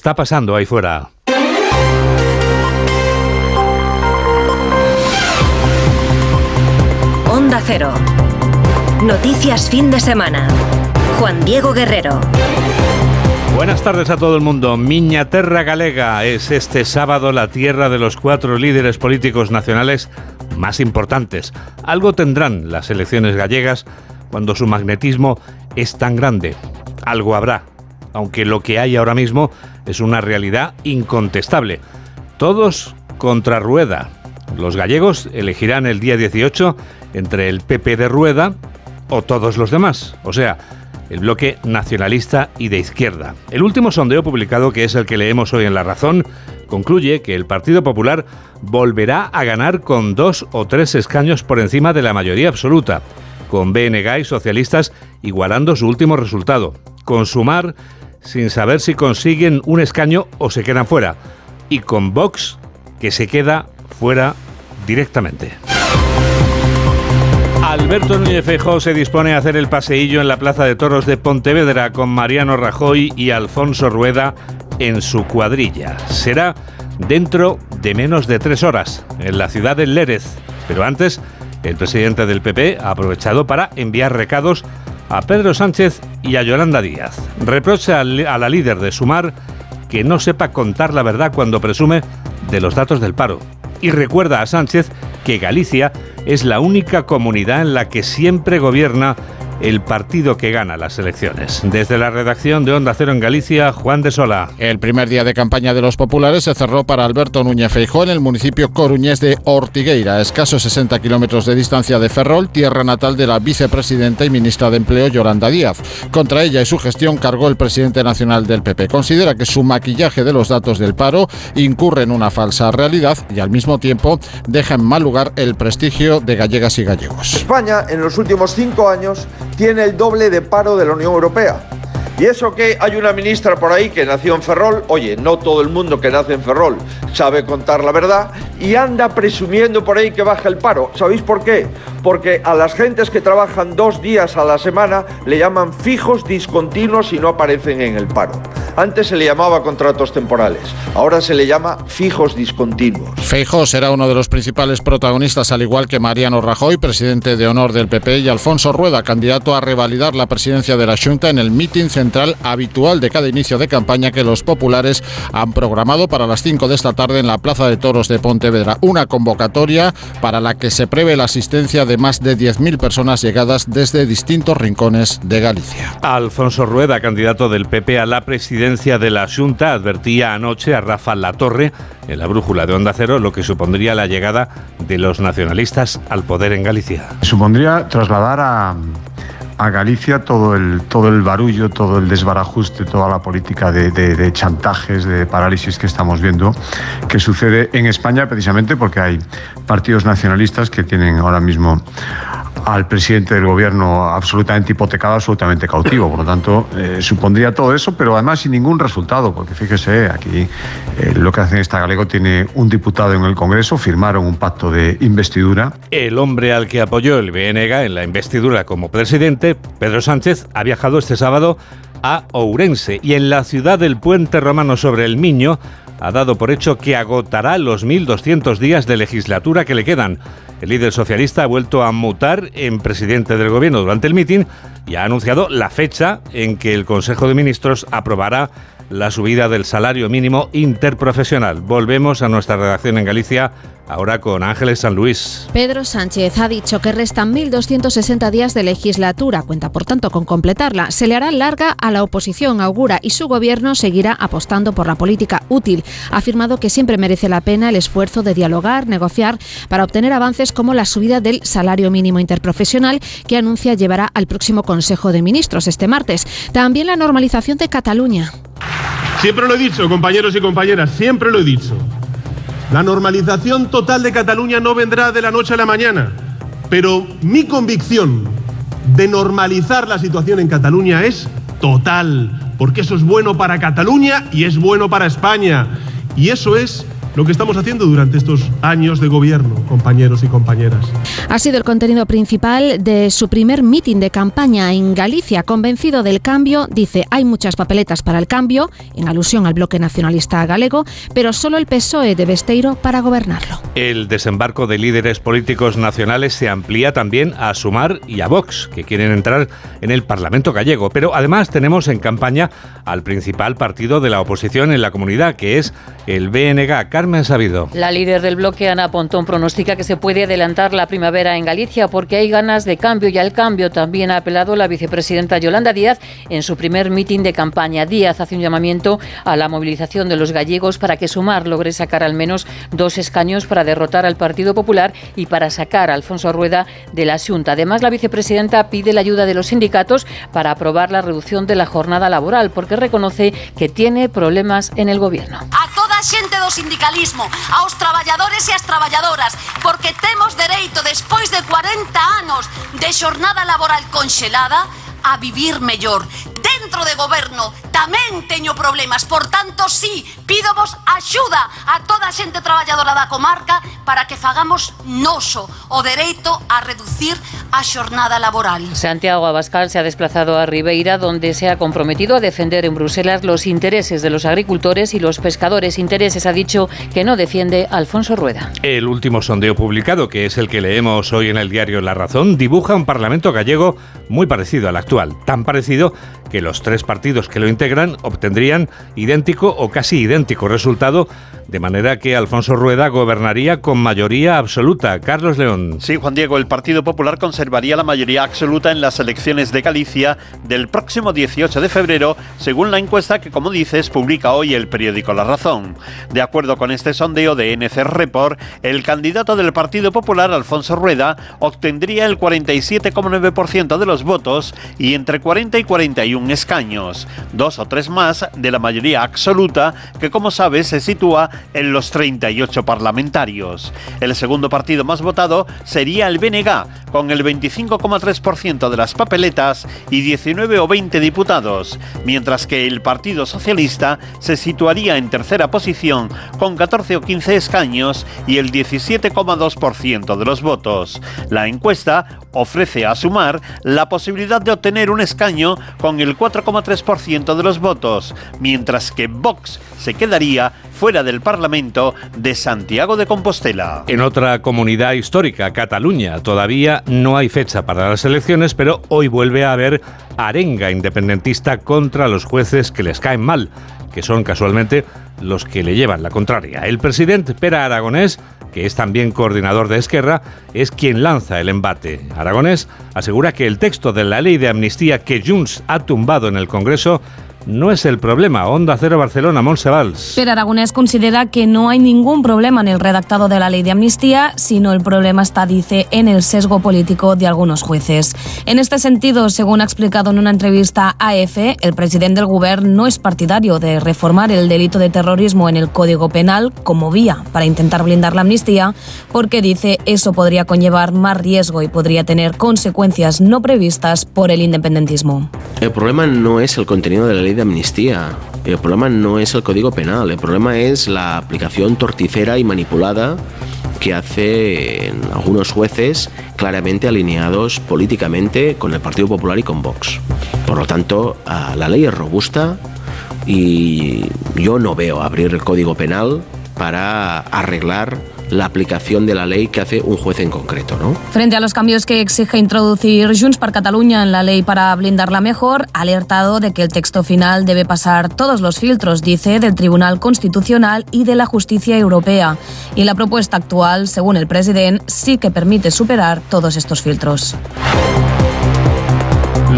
está pasando ahí fuera? Onda Cero. Noticias fin de semana. Juan Diego Guerrero. Buenas tardes a todo el mundo. Miña Terra Galega es este sábado la tierra de los cuatro líderes políticos nacionales más importantes. Algo tendrán las elecciones gallegas cuando su magnetismo es tan grande. Algo habrá, aunque lo que hay ahora mismo es una realidad incontestable. Todos contra Rueda. Los gallegos elegirán el día 18 entre el PP de Rueda o todos los demás, o sea, el bloque nacionalista y de izquierda. El último sondeo publicado, que es el que leemos hoy en La Razón, concluye que el Partido Popular volverá a ganar con dos o tres escaños por encima de la mayoría absoluta, con BNG y socialistas igualando su último resultado, con Sumar sin saber si consiguen un escaño o se quedan fuera, y con Vox que se queda fuera directamente. Alberto Núñez Feijóo se dispone a hacer el paseillo en la Plaza de Toros de Pontevedra con Mariano Rajoy y Alfonso Rueda en su cuadrilla. Será dentro de menos de tres horas, en la ciudad de Lérez. Pero antes, el presidente del PP ha aprovechado para enviar recados a Pedro Sánchez y a Yolanda Díaz. Reprocha a la líder de Sumar que no sepa contar la verdad cuando presume de los datos del paro. Y recuerda a Sánchez que Galicia es la única comunidad en la que siempre gobierna el partido que gana las elecciones. Desde la redacción de Onda Cero en Galicia, Juan de Sola. El primer día de campaña de los populares se cerró para Alberto Núñez Feijó en el municipio coruñés de Ortigueira, a escasos 60 kilómetros de distancia de Ferrol, tierra natal de la vicepresidenta y ministra de Empleo Yolanda Díaz. Contra ella y su gestión cargó el presidente nacional del PP. Considera que su maquillaje de los datos del paro incurre en una falsa realidad y al mismo tiempo deja en mal lugar el prestigio de gallegas y gallegos. España en los últimos cinco años tiene el doble de paro de la Unión Europea. Y eso que hay una ministra por ahí que nació en Ferrol, oye, no todo el mundo que nace en Ferrol sabe contar la verdad y anda presumiendo por ahí que baja el paro. ¿Sabéis por qué? Porque a las gentes que trabajan dos días a la semana le llaman fijos discontinuos y no aparecen en el paro. Antes se le llamaba contratos temporales, ahora se le llama fijos discontinuos. Feijó será uno de los principales protagonistas, al igual que Mariano Rajoy, presidente de honor del PP, y Alfonso Rueda, candidato a revalidar la presidencia de la Junta en el meeting central habitual de cada inicio de campaña que los populares han programado para las 5 de esta tarde en la Plaza de Toros de Pontevedra. Una convocatoria para la que se prevé la asistencia de más de 10.000 personas llegadas desde distintos rincones de Galicia. Alfonso Rueda, candidato del PP a la presidencia de la Junta, advertía anoche a Rafa Latorre en la brújula de Onda Cero lo que supondría la llegada de los nacionalistas al poder en Galicia. Supondría trasladar a, a Galicia todo el, todo el barullo, todo el desbarajuste, toda la política de, de, de, chantajes, de parálisis que estamos viendo, que sucede en España precisamente porque hay partidos nacionalistas que tienen ahora mismo al presidente del gobierno absolutamente hipotecado, absolutamente cautivo. Por lo tanto, eh, supondría todo eso, pero además sin ningún resultado, porque fíjese, aquí eh, lo que hacen esta galego tiene un diputado en el Congreso, firmaron un pacto de investidura. El hombre al que apoyó el BNG en la investidura como presidente, Pedro Sánchez, ha viajado este sábado a Ourense y en la ciudad del puente romano sobre el Miño ha dado por hecho que agotará los 1.200 días de legislatura que le quedan. El líder socialista ha vuelto a mutar en presidente del gobierno durante el mitin y ha anunciado la fecha en que el Consejo de Ministros aprobará la subida del salario mínimo interprofesional. Volvemos a nuestra redacción en Galicia, ahora con Ángeles San Luis. Pedro Sánchez ha dicho que restan 1.260 días de legislatura, cuenta por tanto con completarla. Se le hará larga a la oposición, augura, y su gobierno seguirá apostando por la política útil. Ha afirmado que siempre merece la pena el esfuerzo de dialogar, negociar, para obtener avances como la subida del salario mínimo interprofesional que anuncia llevará al próximo Consejo de Ministros este martes. También la normalización de Cataluña. Siempre lo he dicho, compañeros y compañeras, siempre lo he dicho. La normalización total de Cataluña no vendrá de la noche a la mañana, pero mi convicción de normalizar la situación en Cataluña es total, porque eso es bueno para Cataluña y es bueno para España. Y eso es lo que estamos haciendo durante estos años de gobierno, compañeros y compañeras. Ha sido el contenido principal de su primer mitin de campaña en Galicia. Convencido del cambio, dice, hay muchas papeletas para el cambio, en alusión al bloque nacionalista galego, pero solo el PSOE de Besteiro para gobernarlo. El desembarco de líderes políticos nacionales se amplía también a Sumar y a Vox, que quieren entrar en el Parlamento gallego. Pero además tenemos en campaña al principal partido de la oposición en la comunidad, que es el BNG. Carmen Sabido. La líder del bloque, Ana Pontón, pronostica que se puede adelantar la primavera en Galicia porque hay ganas de cambio y al cambio también ha apelado la vicepresidenta Yolanda Díaz en su primer mitin de campaña. Díaz hace un llamamiento a la movilización de los gallegos para que Sumar logre sacar al menos dos escaños para derrotar al Partido Popular y para sacar a Alfonso Rueda de la Junta. Además, la vicepresidenta pide la ayuda de los sindicatos para aprobar la reducción de la jornada laboral porque reconoce que tiene problemas en el gobierno. A toda xente do sindicalismo, aos traballadores e as traballadoras, porque temos dereito, despois de 40 anos de xornada laboral conxelada, a vivir mellor. Dentro de goberno tamén teño problemas, por tanto, sí, pídovos axuda a toda a xente traballadora da comarca para que fagamos noso o dereito a reducir a xornada laboral. Santiago Abascal se ha desplazado a Ribeira, donde se ha comprometido a defender en Bruselas los intereses de los agricultores y los pescadores. Intereses ha dicho que no defiende Alfonso Rueda. El último sondeo publicado, que es el que leemos hoy en el diario La Razón, dibuja un Parlamento gallego muy parecido al actual, tan parecido que los tres partidos que lo integran obtendrían idéntico o casi idéntico resultado, de manera que Alfonso Rueda gobernaría con mayoría absoluta. Carlos León. Sí, Juan Diego, el Partido Popular conservaría la mayoría absoluta en las elecciones de Galicia del próximo 18 de febrero, según la encuesta que, como dices, publica hoy el periódico La Razón. De acuerdo con este sondeo de NC Report, el candidato del Partido Popular, Alfonso Rueda, obtendría el 47,9% de los votos y entre 40 y 41 escaños, dos o tres más de la mayoría absoluta, que como sabes se sitúa en los 38 parlamentarios. El segundo partido más votado sería el BNG, con el 25,3% de las papeletas y 19 o 20 diputados, mientras que el Partido Socialista se situaría en tercera posición con 14 o 15 escaños y el 17,2% de los votos. La encuesta ofrece a Sumar la posibilidad de obtener un escaño con el 4,3% de los votos, mientras que Vox se quedaría fuera del Parlamento de Santiago de Compostela. En otra comunidad histórica, Cataluña, todavía no hay fecha para las elecciones, pero hoy vuelve a haber arenga independentista contra los jueces que les caen mal, que son casualmente los que le llevan la contraria. El presidente Pera Aragonés que es también coordinador de Esquerra, es quien lanza el embate. Aragonés asegura que el texto de la ley de amnistía que Junts ha tumbado en el Congreso no es el problema. Onda Cero Barcelona, Monsevals. Pero Aragonés considera que no hay ningún problema en el redactado de la ley de amnistía, sino el problema está, dice, en el sesgo político de algunos jueces. En este sentido, según ha explicado en una entrevista a EFE, el presidente del Gobierno no es partidario de reformar el delito de terrorismo en el Código Penal como vía para intentar blindar la amnistía, porque dice eso podría conllevar más riesgo y podría tener consecuencias no previstas por el independentismo. El problema no es el contenido de la ley de amnistía. El problema no es el Código Penal, el problema es la aplicación torticera y manipulada que hacen algunos jueces claramente alineados políticamente con el Partido Popular y con Vox. Por lo tanto, la ley es robusta y yo no veo abrir el Código Penal para arreglar la aplicación de la ley que hace un juez en concreto. ¿no? Frente a los cambios que exige introducir Junts per Cataluña en la ley para blindarla mejor, ha alertado de que el texto final debe pasar todos los filtros, dice, del Tribunal Constitucional y de la Justicia Europea. Y la propuesta actual, según el presidente, sí que permite superar todos estos filtros.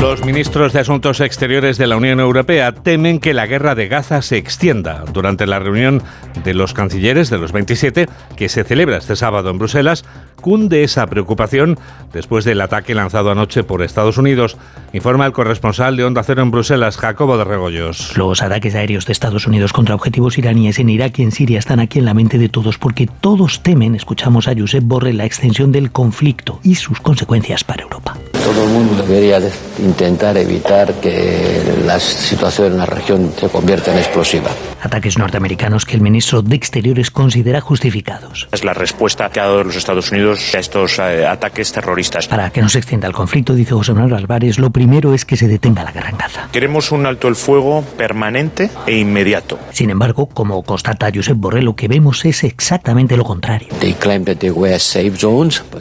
Los ministros de Asuntos Exteriores de la Unión Europea temen que la guerra de Gaza se extienda. Durante la reunión de los cancilleres de los 27, que se celebra este sábado en Bruselas, cunde esa preocupación después del ataque lanzado anoche por Estados Unidos, informa el corresponsal de Onda Cero en Bruselas, Jacobo de Regoyos. Los ataques aéreos de Estados Unidos contra objetivos iraníes en Irak y en Siria están aquí en la mente de todos porque todos temen, escuchamos a Josep Borrell, la extensión del conflicto y sus consecuencias para Europa. Todo el mundo debería intentar evitar que la situación en la región se convierta en explosiva. Ataques norteamericanos que el ministro de Exteriores considera justificados. Es la respuesta que ha dado los Estados Unidos a estos eh, ataques terroristas. Para que no se extienda el conflicto, dice José Manuel Álvarez, lo primero es que se detenga la guerra en Gaza. Queremos un alto el fuego permanente e inmediato. Sin embargo, como constata Josep Borrell, lo que vemos es exactamente lo contrario.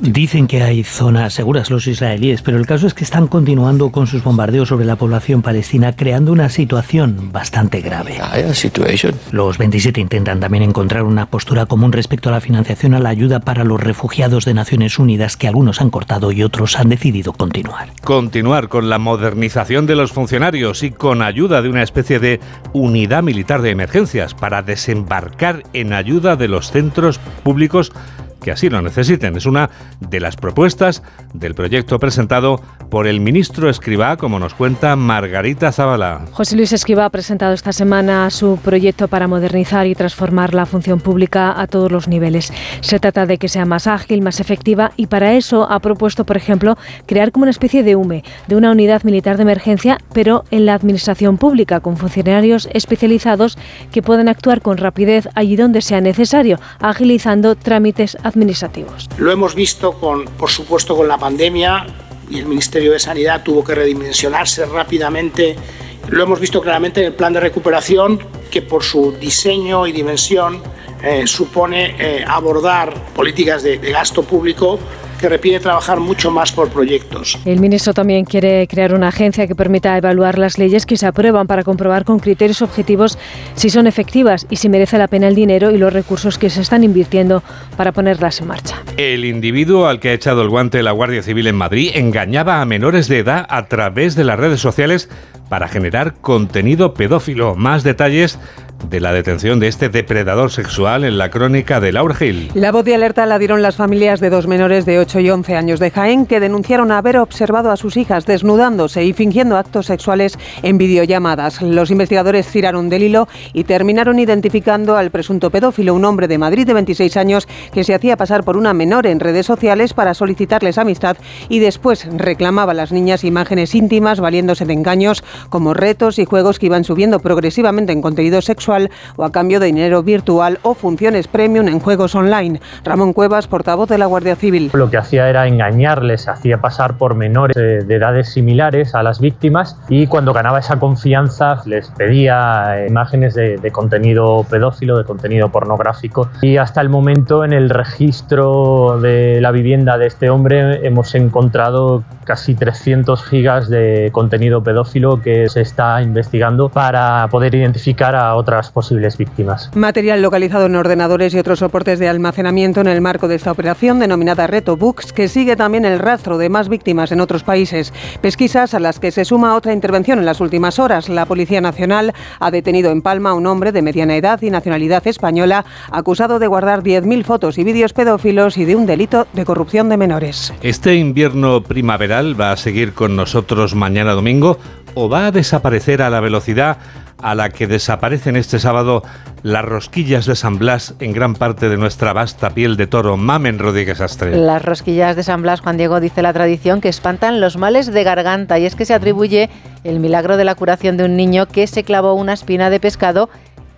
Dicen que hay zonas seguras los israelíes, pero el caso es que están continuando con sus bombardeos sobre la población palestina, creando una situación bastante grave. Los 27 intentan también encontrar una postura común respecto a la financiación a la ayuda para los refugiados de Naciones Unidas, que algunos han cortado y otros han decidido continuar. Continuar con la modernización de los funcionarios y con ayuda de una especie de unidad militar de emergencias para desembarcar en ayuda de los centros públicos que así lo necesiten. Es una de las propuestas del proyecto presentado por el ministro Escribá, como nos cuenta Margarita Zavala. José Luis Escribá ha presentado esta semana su proyecto para modernizar y transformar la función pública a todos los niveles. Se trata de que sea más ágil, más efectiva y para eso ha propuesto, por ejemplo, crear como una especie de UME, de una unidad militar de emergencia, pero en la administración pública, con funcionarios especializados que puedan actuar con rapidez allí donde sea necesario, agilizando trámites Lo hemos visto, con, por supuesto, con la pandemia y el Ministerio de Sanidad tuvo que redimensionarse rápidamente. Lo hemos visto claramente en el plan de recuperación, que por su diseño y dimensión eh, supone eh, abordar políticas de gasto público que requiere trabajar mucho más por proyectos. El ministro también quiere crear una agencia que permita evaluar las leyes que se aprueban para comprobar con criterios objetivos si son efectivas y si merece la pena el dinero y los recursos que se están invirtiendo para ponerlas en marcha. El individuo al que ha echado el guante la Guardia Civil en Madrid engañaba a menores de edad a través de las redes sociales para generar contenido pedófilo. Más detalles de la detención de este depredador sexual en la crónica de Laura Gil. La voz de alerta la dieron las familias de dos menores de 8 y 11 años de Jaén que denunciaron haber observado a sus hijas desnudándose y fingiendo actos sexuales en videollamadas. Los investigadores tiraron del hilo y terminaron identificando al presunto pedófilo, un hombre de Madrid de 26 años que se hacía pasar por una menor en redes sociales para solicitarles amistad y después reclamaba a las niñas imágenes íntimas valiéndose de engaños como retos y juegos que iban subiendo progresivamente en contenido sexual o a cambio de dinero virtual o funciones premium en juegos online. Ramón Cuevas, portavoz de la Guardia Civil. Lo que hacía era engañarles, hacía pasar por menores de edades similares a las víctimas y cuando ganaba esa confianza les pedía eh, imágenes de, de contenido pedófilo, de contenido pornográfico y hasta el momento en el registro de la vivienda de este hombre hemos encontrado casi 300 gigas de contenido pedófilo que se está investigando para poder identificar a otras posibles víctimas. Material localizado en ordenadores y otros soportes de almacenamiento en el marco de esta operación denominada Reto Que sigue también el rastro de más víctimas en otros países. Pesquisas a las que se suma otra intervención en las últimas horas. La Policía Nacional ha detenido en Palma a un hombre de mediana edad y nacionalidad española acusado de guardar 10.000 fotos y vídeos pedófilos y de un delito de corrupción de menores. Este invierno primaveral va a seguir con nosotros mañana domingo o va a desaparecer a la velocidad a la que desaparecen este sábado las rosquillas de San Blas en gran parte de nuestra vasta piel de toro. Mamen Rodríguez Astre. Las rosquillas de San Blas, Juan Diego, dice la tradición, que espantan los males de garganta y es que se atribuye el milagro de la curación de un niño que se clavó una espina de pescado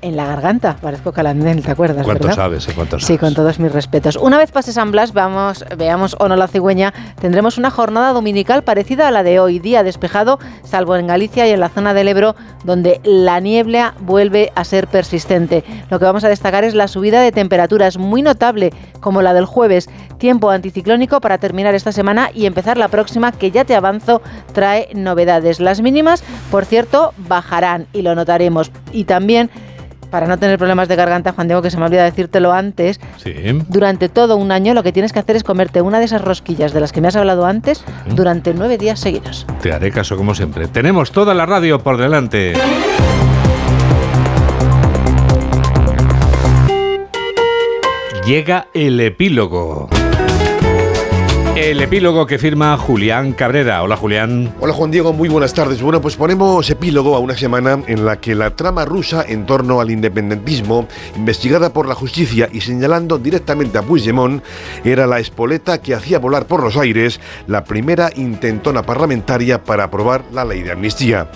en la garganta. Parezco Calandel, ¿te acuerdas? ¿Cuánto verdad? sabes? eh? ¿Cuánto Sí, sabes? con todos mis respetos. Una vez pase San Blas, vamos, veamos o no la cigüeña, tendremos una jornada dominical parecida a la de hoy, día despejado, salvo en Galicia y en la zona del Ebro, donde la niebla vuelve a ser persistente. Lo que vamos a destacar es la subida de temperaturas muy notable, como la del jueves. Tiempo anticiclónico para terminar esta semana y empezar la próxima, que ya te avanzo, trae novedades. Las mínimas, por cierto, bajarán y lo notaremos. Y también para no tener problemas de garganta, Juan Diego, que se me olvida decírtelo antes, Sí. durante todo un año lo que tienes que hacer es comerte una de esas rosquillas de las que me has hablado antes durante nueve días seguidos. Te haré caso como siempre. Tenemos toda la radio por delante. Llega el epílogo. El epílogo que firma Julián Cabrera. Hola Julián. Hola Juan Diego, muy buenas tardes. Bueno, pues ponemos epílogo a una semana en la que la trama rusa en torno al independentismo, investigada por la justicia y señalando directamente a Puigdemont, era la espoleta que hacía volar por los aires la primera intentona parlamentaria para aprobar la ley de amnistía.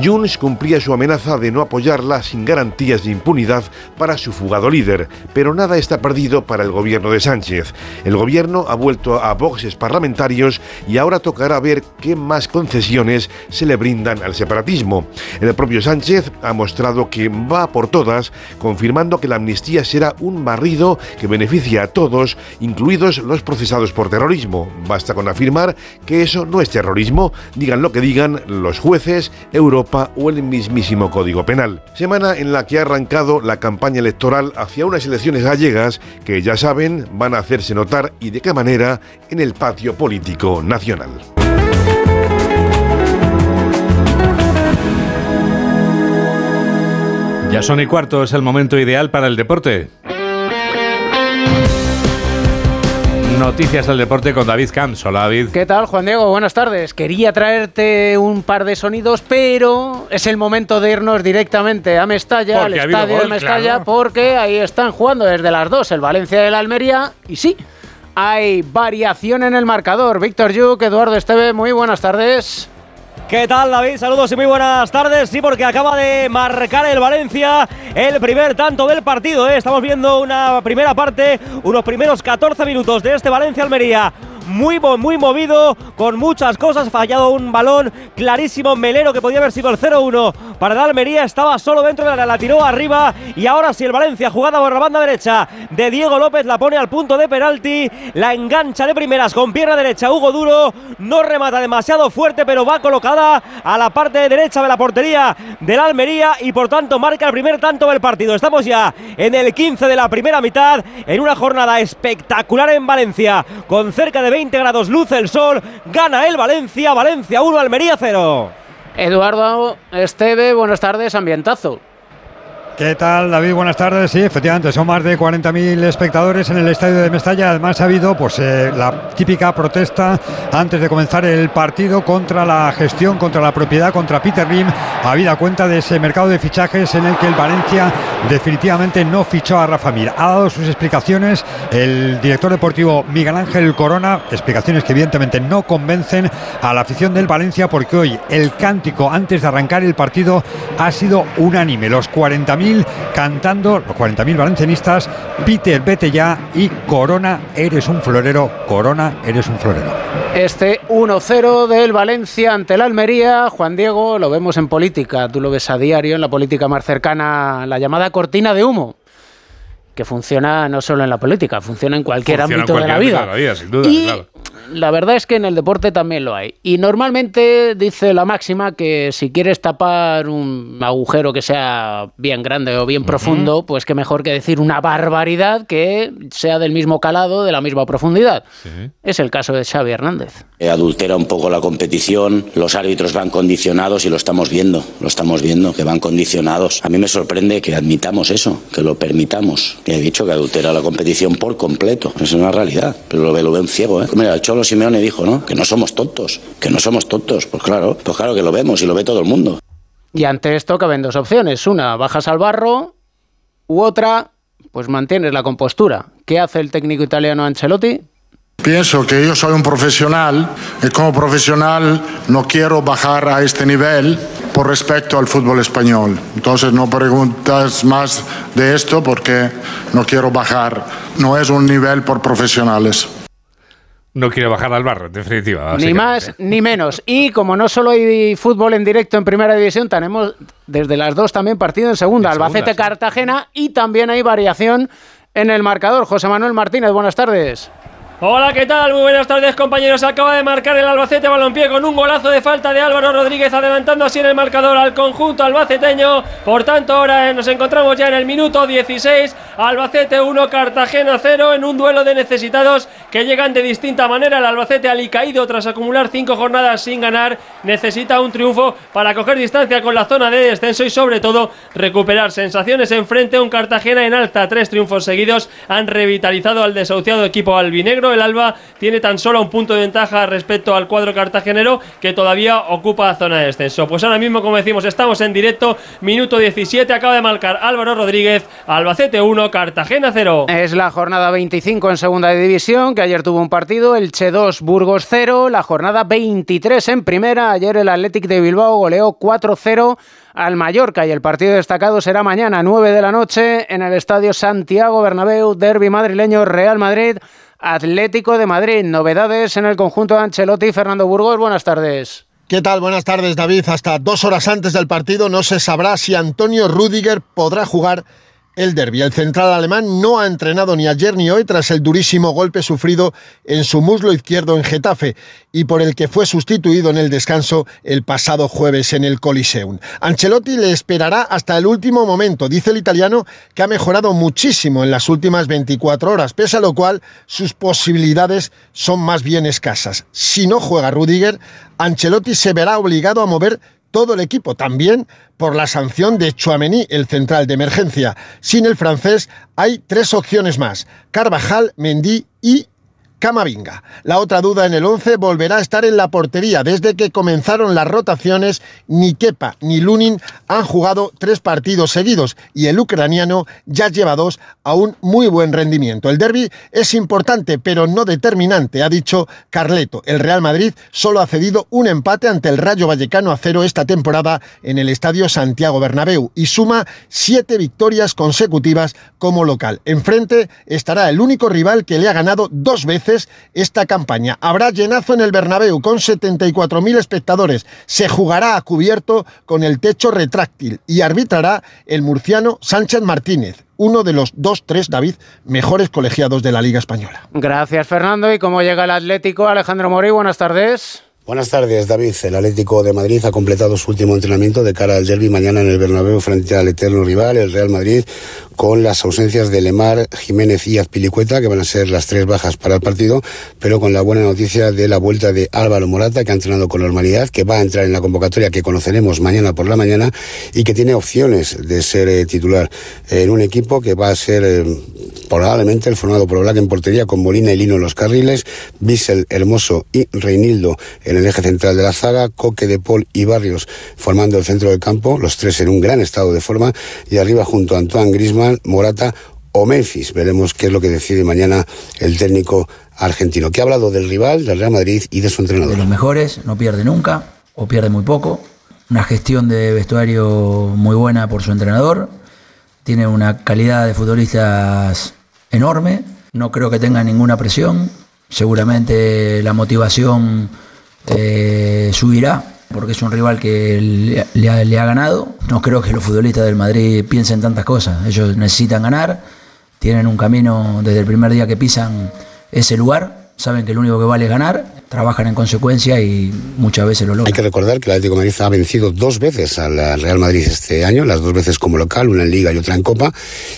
Junts cumplía su amenaza de no apoyarla sin garantías de impunidad para su fugado líder, pero nada está perdido para el gobierno de Sánchez. El gobierno ha vuelto a Vox parlamentarios y ahora tocará ver qué más concesiones se le brindan al separatismo. El propio Sánchez ha mostrado que va por todas, confirmando que la amnistía será un barrido que beneficia a todos, incluidos los procesados por terrorismo. Basta con afirmar que eso no es terrorismo, digan lo que digan los jueces, Europa o el mismísimo Código Penal. Semana en la que ha arrancado la campaña electoral hacia unas elecciones gallegas que ya saben van a hacerse notar y de qué manera en el el patio político nacional. Ya son y cuarto, es el momento ideal para el deporte. Noticias del deporte con David Camps. Hola David. ¿Qué tal Juan Diego? Buenas tardes. Quería traerte un par de sonidos, pero es el momento de irnos directamente a Mestalla, al estadio de Mestalla, porque ahí están jugando desde las dos el Valencia y el Almería. Y sí, hay variación en el marcador. Víctor Yuk, Eduardo Esteve, muy buenas tardes. ¿Qué tal David? Saludos y muy buenas tardes. Sí, porque acaba de marcar el Valencia el primer tanto del partido. ¿eh? Estamos viendo una primera parte, unos primeros 14 minutos de este Valencia-Almería muy, muy movido, con muchas cosas. Fallado un balón clarísimo. Melero, que podía haber sido el 0-1 para el Almería, estaba solo dentro de la, la tiró arriba. Y ahora sí, el Valencia, jugada por la banda derecha de Diego López, la pone al punto de penalti. La engancha de primeras con pierna derecha. Hugo Duro no remata demasiado fuerte, pero va colocada a la parte derecha de la portería del Almería y por tanto marca el primer tanto del partido. Estamos ya en el 15 de la primera mitad, en una jornada espectacular en Valencia, con cerca de 20 grados, luce el sol, gana el Valencia, Valencia 1, Almería 0. Eduardo Esteve, buenas tardes, ambientazo. ¿Qué tal, David? Buenas tardes. Sí, efectivamente, son más de 40.000 espectadores en el estadio de Mestalla. Además, ha habido pues, eh, la típica protesta antes de comenzar el partido contra la gestión, contra la propiedad, contra Peter Lim, habida cuenta de ese mercado de fichajes en el que el Valencia definitivamente no fichó a Rafa Mir. Ha dado sus explicaciones el director deportivo Miguel Ángel Corona, explicaciones que evidentemente no convencen a la afición del Valencia porque hoy el cántico antes de arrancar el partido ha sido unánime. Los 40.000 cantando, los 40.000 valencianistas, Peter, vete ya y Corona, eres un florero, Corona, eres un florero. Este 1-0 del Valencia ante el Almería, Juan Diego, lo vemos en política, tú lo ves a diario, en la política más cercana, la llamada cortina de humo que funciona no solo en la política, funciona en cualquier ámbito de la vida. y la verdad es que en el deporte también lo hay. Y normalmente dice la máxima que si quieres tapar un agujero que sea bien grande o bien profundo, pues que mejor que decir una barbaridad que sea del mismo calado, de la misma profundidad. Es el caso de Xavi Hernández. Adultera un poco la competición, los árbitros van condicionados y lo estamos viendo, lo estamos viendo, que van condicionados. A mí me sorprende que admitamos eso, que lo permitamos. He dicho que adultera la competición por completo, es una realidad, pero lo ve, lo ve un ciego. ¿eh? Mira, Cholo Simeone dijo, ¿no? Que no somos tontos, que no somos tontos. Pues claro, pues claro que lo vemos y lo ve todo el mundo. Y ante esto caben dos opciones. Una, bajas al barro, u otra, pues mantienes la compostura. ¿Qué hace el técnico italiano Ancelotti? Pienso que yo soy un profesional y como profesional no quiero bajar a este nivel por respecto al fútbol español. Entonces no preguntas más de esto porque no quiero bajar. No es un nivel por profesionales no quiero bajar al barro, en definitiva. Ni más ni menos. Y como no solo hay fútbol en directo en primera división, tenemos desde las dos también partido en segunda, Albacete-Cartagena, y también hay variación en el marcador. José Manuel Martínez, buenas tardes. Hola, ¿qué tal? Muy buenas tardes, compañeros. Acaba de marcar el Albacete Balompié con un golazo de falta de Álvaro Rodríguez, adelantando así en el marcador al conjunto albaceteño. Por tanto, ahora nos encontramos ya en el minuto 16. Albacete 1, Cartagena 0 en un duelo de necesitados que llegan de distinta manera. El Albacete alicaído tras acumular cinco jornadas sin ganar necesita un triunfo para coger distancia con la zona de descenso y sobre todo recuperar sensaciones en frente a un Cartagena en alta. Tres triunfos seguidos han revitalizado al desahuciado equipo albinegro. El Alba tiene tan solo un punto de ventaja respecto al cuadro cartagenero que todavía ocupa zona de descenso. Pues ahora mismo, como decimos, estamos en directo, minuto 17, acaba de marcar Álvaro Rodríguez, Albacete 1, Cartagena 0. Es la jornada 25 en segunda división, que ayer tuvo un partido, el Che 2, Burgos 0, la jornada 23 en primera, ayer el Athletic de Bilbao goleó 4-0 al Mallorca y el partido destacado será mañana 9 de la noche en el Estadio Santiago Bernabéu, Derby madrileño Real Madrid. Atlético de Madrid. Novedades en el conjunto de Ancelotti. Fernando Burgos, buenas tardes. ¿Qué tal? Buenas tardes, David. Hasta dos horas antes del partido no se sabrá si Antonio Rudiger podrá jugar el derby. El central alemán no ha entrenado ni ayer ni hoy tras el durísimo golpe sufrido en su muslo izquierdo en Getafe y por el que fue sustituido en el descanso el pasado jueves en el Coliseum. Ancelotti le esperará hasta el último momento. Dice el italiano que ha mejorado muchísimo en las últimas 24 horas, pese a lo cual sus posibilidades son más bien escasas. Si no juega Rudiger, Ancelotti se verá obligado a mover todo el equipo, también por la sanción de Chouameni, el central de emergencia. Sin el francés hay tres opciones más, Carvajal, Mendy y Camavinga. La otra duda en el 11 volverá a estar en la portería. Desde que comenzaron las rotaciones, ni Kepa ni Lunin han jugado tres partidos seguidos y el ucraniano ya lleva dos a un muy buen rendimiento. El derby es importante, pero no determinante, ha dicho Carleto. El Real Madrid solo ha cedido un empate ante el Rayo Vallecano a cero esta temporada en el Estadio Santiago Bernabéu y suma siete victorias consecutivas como local. Enfrente estará el único rival que le ha ganado dos veces esta campaña. Habrá llenazo en el Bernabéu con 74.000 espectadores. Se jugará a cubierto con el techo retráctil y arbitrará el murciano Sánchez Martínez uno de los dos, tres, David, mejores colegiados de la Liga Española. Gracias, Fernando. ¿Y cómo llega el Atlético? Alejandro Mori, buenas tardes. Buenas tardes, David. El Atlético de Madrid ha completado su último entrenamiento de cara al derby mañana en el Bernabéu frente al eterno rival, el Real Madrid, con las ausencias de Lemar, Jiménez y Azpilicueta, que van a ser las tres bajas para el partido, pero con la buena noticia de la vuelta de Álvaro Morata, que ha entrenado con normalidad, que va a entrar en la convocatoria que conoceremos mañana por la mañana y que tiene opciones de ser eh, titular en un equipo que va a ser eh, probablemente el formado por Black en portería con Molina y Lino en los carriles, Bissell, Hermoso y Reinildo en el eje central de la zaga, Coque de Paul y Barrios formando el centro del campo, los tres en un gran estado de forma, y arriba junto a Antoine Grisman, Morata o Memphis. Veremos qué es lo que decide mañana el técnico argentino, que ha hablado del rival, del Real Madrid y de su entrenador. De los mejores, no pierde nunca o pierde muy poco. Una gestión de vestuario muy buena por su entrenador. Tiene una calidad de futbolistas enorme. No creo que tenga ninguna presión. Seguramente la motivación eh, subirá, porque es un rival que le, le, ha, ganado. No creo que los futbolistas del Madrid piensen tantas cosas. Ellos necesitan ganar, tienen un camino desde el primer día que pisan ese lugar, saben que lo único que vale es ganar trabajan en consecuencia y muchas veces lo logran. Hay que recordar que el Atlético de Madrid ha vencido dos veces al Real Madrid este año, las dos veces como local, una en Liga y otra en Copa,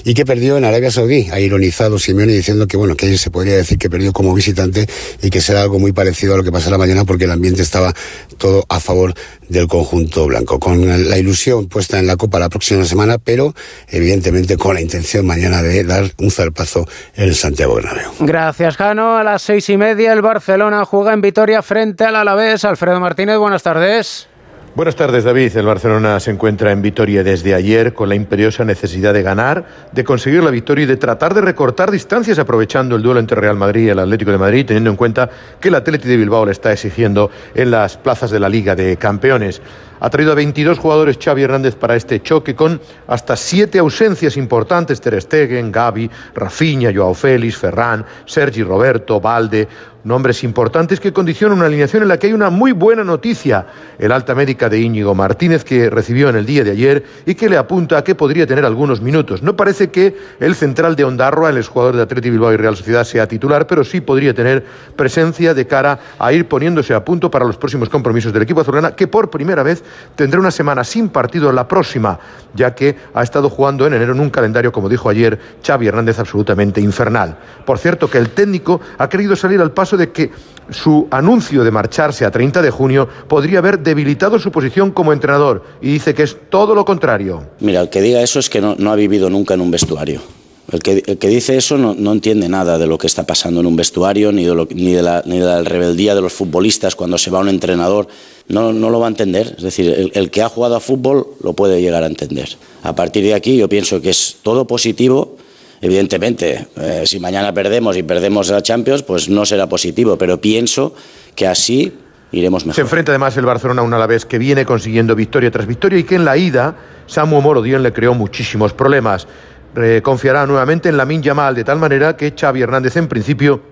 y que perdió en Arabia Saudí. Ha ironizado Simeone diciendo que bueno, que ahí se podría decir que perdió como visitante y que será algo muy parecido a lo que pasará mañana porque el ambiente estaba todo a favor del conjunto blanco. Con la ilusión puesta en la Copa la próxima semana, pero evidentemente con la intención mañana de dar un zarpazo en el Santiago Bernabéu. Gracias, Jano. A las seis y media el Barcelona juega en Vitoria frente al Alavés. Alfredo Martínez, buenas tardes. Buenas tardes, David. El Barcelona se encuentra en Vitoria desde ayer con la imperiosa necesidad de ganar, de conseguir la victoria y de tratar de recortar distancias aprovechando el duelo entre Real Madrid y el Atlético de Madrid, teniendo en cuenta que el Atlético de Bilbao le está exigiendo en las plazas de la Liga de Campeones. Ha traído a 22 jugadores Xavi Hernández para este choque con hasta siete ausencias importantes, Ter Stegen, Gavi, Rafinha, Joao Félix, Ferran, Sergi Roberto, Valde, nombres importantes que condicionan una alineación en la que hay una muy buena noticia, el alta médica de Íñigo Martínez que recibió en el día de ayer y que le apunta a que podría tener algunos minutos. No parece que el central de Ondarroa, el exjugador de Atleti Bilbao y Real Sociedad, sea titular, pero sí podría tener presencia de cara a ir poniéndose a punto para los próximos compromisos del equipo azulgrana, que por primera vez tendrá una semana sin partido la próxima, ya que ha estado jugando en enero en un calendario, como dijo ayer Xavi Hernández, absolutamente infernal. Por cierto, que el técnico ha querido salir al paso de que su anuncio de marcharse a 30 de junio podría haber debilitado su posición como entrenador y dice que es todo lo contrario. Mira, el que diga eso es que no, no ha vivido nunca en un vestuario. El que, el que, dice eso no, no, entiende nada de lo que está pasando en un vestuario, ni de, lo, ni, de la, ni de, la, rebeldía de los futbolistas cuando se va un entrenador. No, no lo va a entender. Es decir, el, el, que ha jugado a fútbol lo puede llegar a entender. A partir de aquí yo pienso que es todo positivo. Evidentemente, eh, si mañana perdemos y perdemos la Champions, pues no será positivo, pero pienso que así iremos mejor. Se enfrenta además el Barcelona a un Alavés que viene consiguiendo victoria tras victoria y que en la ida Samu Morodion le creó muchísimos problemas eh, confiará nuevamente en Lamin Yamal, de tal manera que Xavi Hernández en principio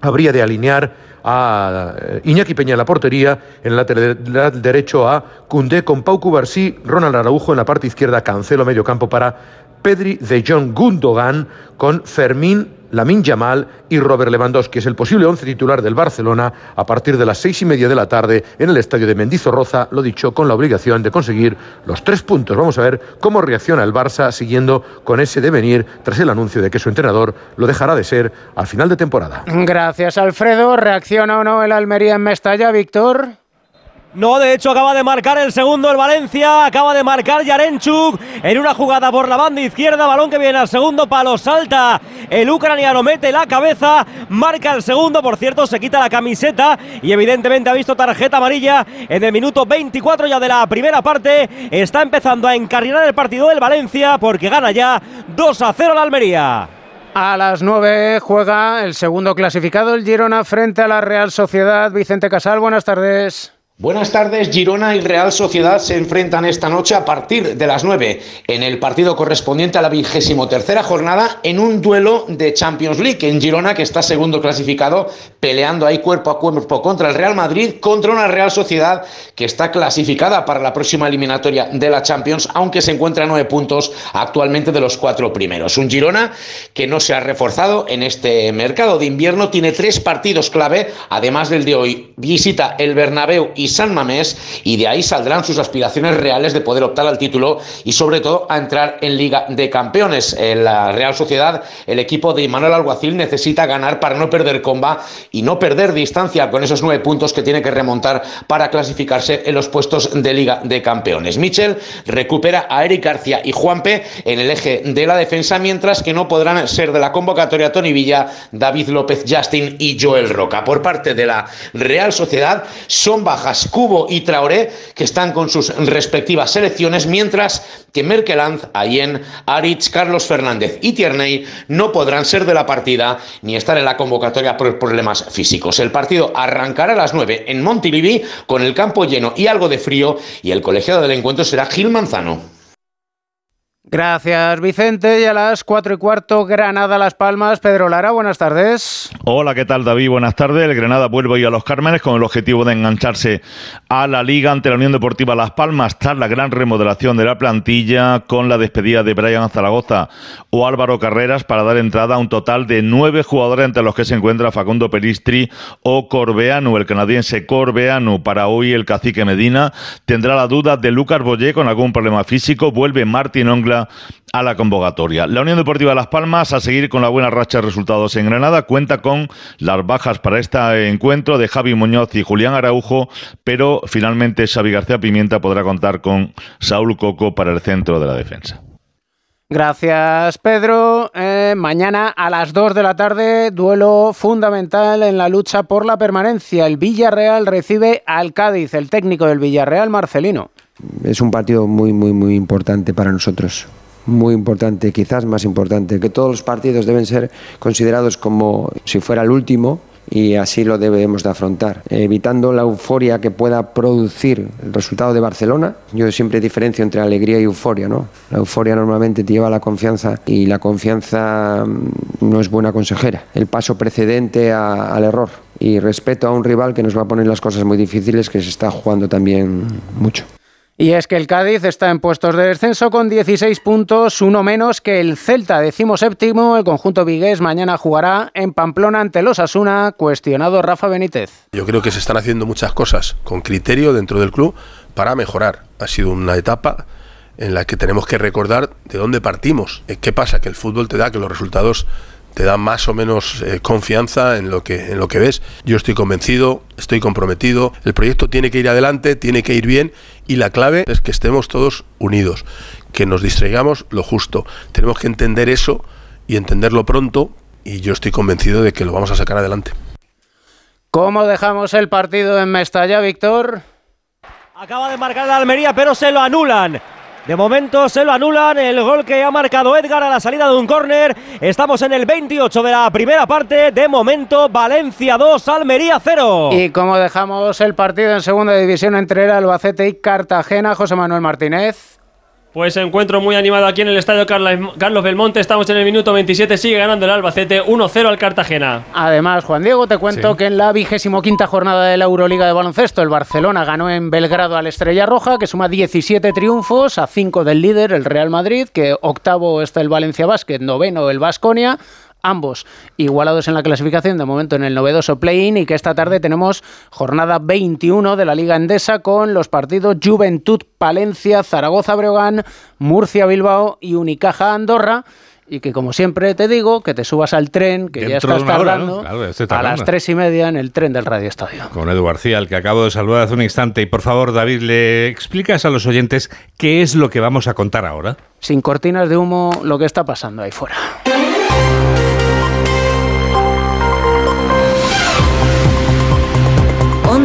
habría de alinear a Iñaki Peña en la portería, en el lateral derecho a Cundé con Pau Cubarsí, Ronald Araujo en la parte izquierda, Cancelo medio campo para Pedri de John Gundogan con Fermín Lamin Yamal y Robert Lewandowski. Es el posible once titular del Barcelona a partir de las seis y media de la tarde en el estadio de Mendizorroza, lo dicho, con la obligación de conseguir los tres puntos. Vamos a ver cómo reacciona el Barça siguiendo con ese devenir tras el anuncio de que su entrenador lo dejará de ser al final de temporada. Gracias, Alfredo. ¿Reacciona o no el Almería en Mestalla, Víctor? No, de hecho acaba de marcar el segundo el Valencia, acaba de marcar Yarenchuk en una jugada por la banda izquierda, balón que viene al segundo palo, salta el ucraniano, mete la cabeza, marca el segundo, por cierto, se quita la camiseta y evidentemente ha visto tarjeta amarilla en el minuto 24 ya de la primera parte, está empezando a encarrilar el partido del Valencia porque gana ya 2 a 0 la Almería. A las 9 juega el segundo clasificado, el Girona, frente a la Real Sociedad. Vicente Casal, buenas tardes. Buenas tardes, Girona y Real Sociedad se enfrentan esta noche a partir de las 9 en el partido correspondiente a la vigésimo tercera jornada en un duelo de Champions League en Girona que está segundo clasificado peleando ahí cuerpo a cuerpo contra el Real Madrid contra una Real Sociedad que está clasificada para la próxima eliminatoria de la Champions aunque se encuentra a nueve puntos actualmente de los cuatro primeros. Un Girona que no se ha reforzado en este mercado de invierno tiene tres partidos clave además del de hoy visita el Bernabéu y San Mamés y de ahí saldrán sus aspiraciones reales de poder optar al título y sobre todo a entrar en Liga de Campeones. En la Real Sociedad, el equipo de Manuel Alguacil necesita ganar para no perder comba y no perder distancia con esos nueve puntos que tiene que remontar para clasificarse en los puestos de Liga de Campeones. Michel recupera a Eric García y Juanpe en el eje de la defensa, mientras que no podrán ser de la convocatoria Tony Villa, David López Justin y Joel Roca. Por parte de la Real Sociedad son bajas Cubo y Traoré, que están con sus respectivas selecciones, mientras que Merkeland, Ayen, Aritz, Carlos Fernández y Tierney no podrán ser de la partida ni estar en la convocatoria por problemas físicos. El partido arrancará a las 9 en Montilivi con el campo lleno y algo de frío y el colegiado del encuentro será Gil Manzano. Gracias, Vicente. Y a las cuatro y cuarto, Granada Las Palmas. Pedro Lara, buenas tardes. Hola, ¿qué tal, David? Buenas tardes. El Granada vuelve hoy a los Cármenes con el objetivo de engancharse a la Liga ante la Unión Deportiva Las Palmas tras la gran remodelación de la plantilla con la despedida de Brian Zaragoza o Álvaro Carreras para dar entrada a un total de nueve jugadores entre los que se encuentra Facundo Peristri o Corbeanu, el canadiense Corbeanu. Para hoy el cacique Medina tendrá la duda de Lucas Boyé con algún problema físico. Vuelve Martín Ongla a la convocatoria. La Unión Deportiva Las Palmas, a seguir con la buena racha de resultados en Granada, cuenta con las bajas para este encuentro de Javi Muñoz y Julián Araujo, pero finalmente Xavi García Pimienta podrá contar con Saúl Coco para el centro de la defensa. Gracias, Pedro. Eh, mañana a las 2 de la tarde, duelo fundamental en la lucha por la permanencia. El Villarreal recibe al Cádiz, el técnico del Villarreal, Marcelino. Es un partido muy, muy, muy importante para nosotros. Muy importante, quizás más importante, que todos los partidos deben ser considerados como si fuera el último y así lo debemos de afrontar, evitando la euforia que pueda producir el resultado de Barcelona. Yo siempre diferencio entre alegría y euforia, ¿no? La euforia normalmente te lleva a la confianza y la confianza no es buena consejera. El paso precedente al error y respeto a un rival que nos va a poner las cosas muy difíciles, que se está jugando también mucho. Y es que el Cádiz está en puestos de descenso con 16 puntos, uno menos que el Celta, decimo séptimo. El conjunto vigués mañana jugará en Pamplona ante los Asuna, cuestionado Rafa Benítez. Yo creo que se están haciendo muchas cosas con criterio dentro del club para mejorar. Ha sido una etapa en la que tenemos que recordar de dónde partimos. Eh, ¿Qué pasa? Que el fútbol te da que los resultados te dan más o menos eh, confianza en lo que en lo que ves. Yo estoy convencido, estoy comprometido. El proyecto tiene que ir adelante, tiene que ir bien y la clave es que estemos todos unidos, que nos distraigamos lo justo. Tenemos que entender eso y entenderlo pronto y yo estoy convencido de que lo vamos a sacar adelante. ¿Cómo dejamos el partido en Mestalla, Víctor? Acaba de marcar la Almería, pero se lo anulan. De momento se lo anulan el gol que ha marcado Edgar a la salida de un córner. Estamos en el 28 de la primera parte. De momento Valencia 2, Almería 0. ¿Y cómo dejamos el partido en segunda división entre el Albacete y Cartagena, José Manuel Martínez? Pues encuentro muy animado aquí en el estadio Carlos Belmonte. Estamos en el minuto 27. Sigue ganando el Albacete 1-0 al Cartagena. Además, Juan Diego, te cuento que en la vigésimo quinta jornada de la Euroliga de baloncesto, el Barcelona ganó en Belgrado al Estrella Roja, que suma 17 triunfos a 5 del líder, el Real Madrid, que octavo está el Valencia Basket, noveno el Vasconia ambos igualados en la clasificación, de momento en el novedoso play-in, y que esta tarde tenemos jornada 21 de la Liga Endesa con los partidos Juventud, Palencia, Zaragoza, Breogán, Murcia, Bilbao y Unicaja, Andorra y que como siempre te digo, que te subas al tren, que ya estás tardando, a las tres y media en el tren del Radio Estadio. Con Edu García, al que acabo de saludar hace un instante. Y por favor, David, ¿le explicas a los oyentes qué es lo que vamos a contar ahora? Sin cortinas de humo, lo que está pasando ahí fuera.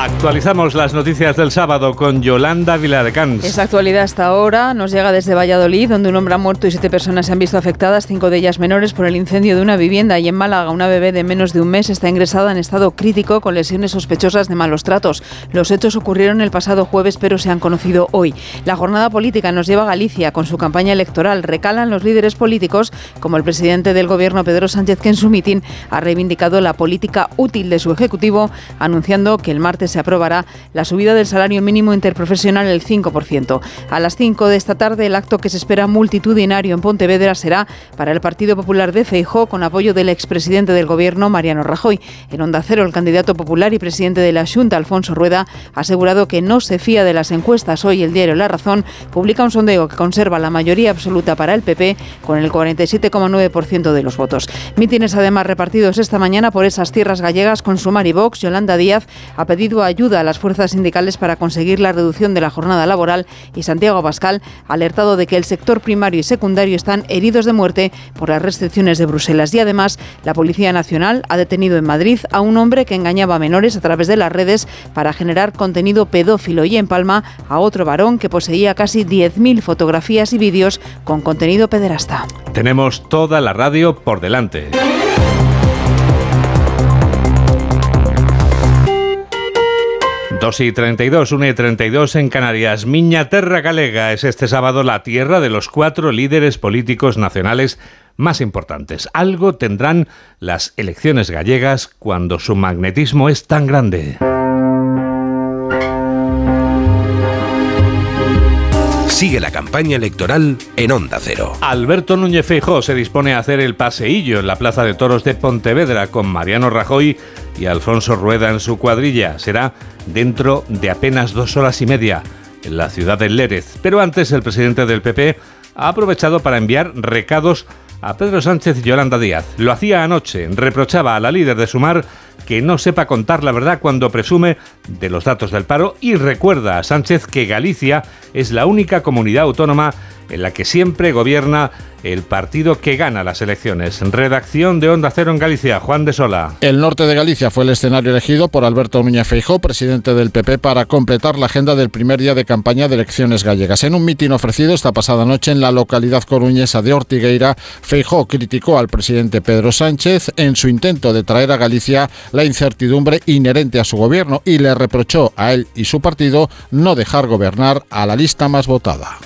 Actualizamos las noticias del sábado con Yolanda Viladecans. Esa actualidad hasta ahora nos llega desde Valladolid, donde un hombre ha muerto y siete personas se han visto afectadas, cinco de ellas menores, por el incendio de una vivienda. Y en Málaga, una bebé de menos de un mes está ingresada en estado crítico con lesiones sospechosas de malos tratos. Los hechos ocurrieron el pasado jueves, pero se han conocido hoy. La jornada política nos lleva a Galicia con su campaña electoral. Recalan los líderes políticos, como el presidente del gobierno Pedro Sánchez, que en su mitin ha reivindicado la política útil de su ejecutivo, anunciando que el martes se aprobará la subida del salario mínimo interprofesional el 5%. A las 5 de esta tarde, el acto que se espera multitudinario en Pontevedra será para el Partido Popular de Feijó, con apoyo del expresidente del Gobierno, Mariano Rajoy. En Onda Cero, el candidato popular y presidente de la Junta, Alfonso Rueda, ha asegurado que no se fía de las encuestas. Hoy el diario La Razón publica un sondeo que conserva la mayoría absoluta para el PP, con el 47,9% de los votos. Mítines además repartidos esta mañana por esas tierras gallegas con Sumar y Vox. Yolanda Díaz ha pedido ayuda a las fuerzas sindicales para conseguir la reducción de la jornada laboral y Santiago Abascal ha alertado de que el sector primario y secundario están heridos de muerte por las restricciones de Bruselas. Y además, la Policía Nacional ha detenido en Madrid a un hombre que engañaba a menores a través de las redes para generar contenido pedófilo y en Palma a otro varón que poseía casi 10.000 fotografías y vídeos con contenido pederasta. Tenemos toda la radio por delante. 2 y 32, 1 y 32 en Canarias. Miña Terra Galega es este sábado la tierra de los cuatro líderes políticos nacionales más importantes. Algo tendrán las elecciones gallegas cuando su magnetismo es tan grande. Sigue la campaña electoral en Onda Cero. Alberto Núñez Feijó se dispone a hacer el paseillo en la Plaza de Toros de Pontevedra con Mariano Rajoy y Alfonso Rueda en su cuadrilla. Será dentro de apenas dos horas y media en la ciudad de Lérez. Pero antes el presidente del PP ha aprovechado para enviar recados a Pedro Sánchez y Yolanda Díaz. Lo hacía anoche, reprochaba a la líder de Sumar que no sepa contar la verdad cuando presume de los datos del paro y recuerda a Sánchez que Galicia es la única comunidad autónoma en la que siempre gobierna el partido que gana las elecciones. Redacción de Onda Cero en Galicia, Juan de Sola. El norte de Galicia fue el escenario elegido por Alberto Núñez Feijó, presidente del PP, para completar la agenda del primer día de campaña de elecciones gallegas. En un mitin ofrecido esta pasada noche en la localidad coruñesa de Ortigueira, Feijó criticó al presidente Pedro Sánchez en su intento de traer a Galicia la incertidumbre inherente a su gobierno y le reprochó a él y su partido no dejar gobernar a la lista más votada.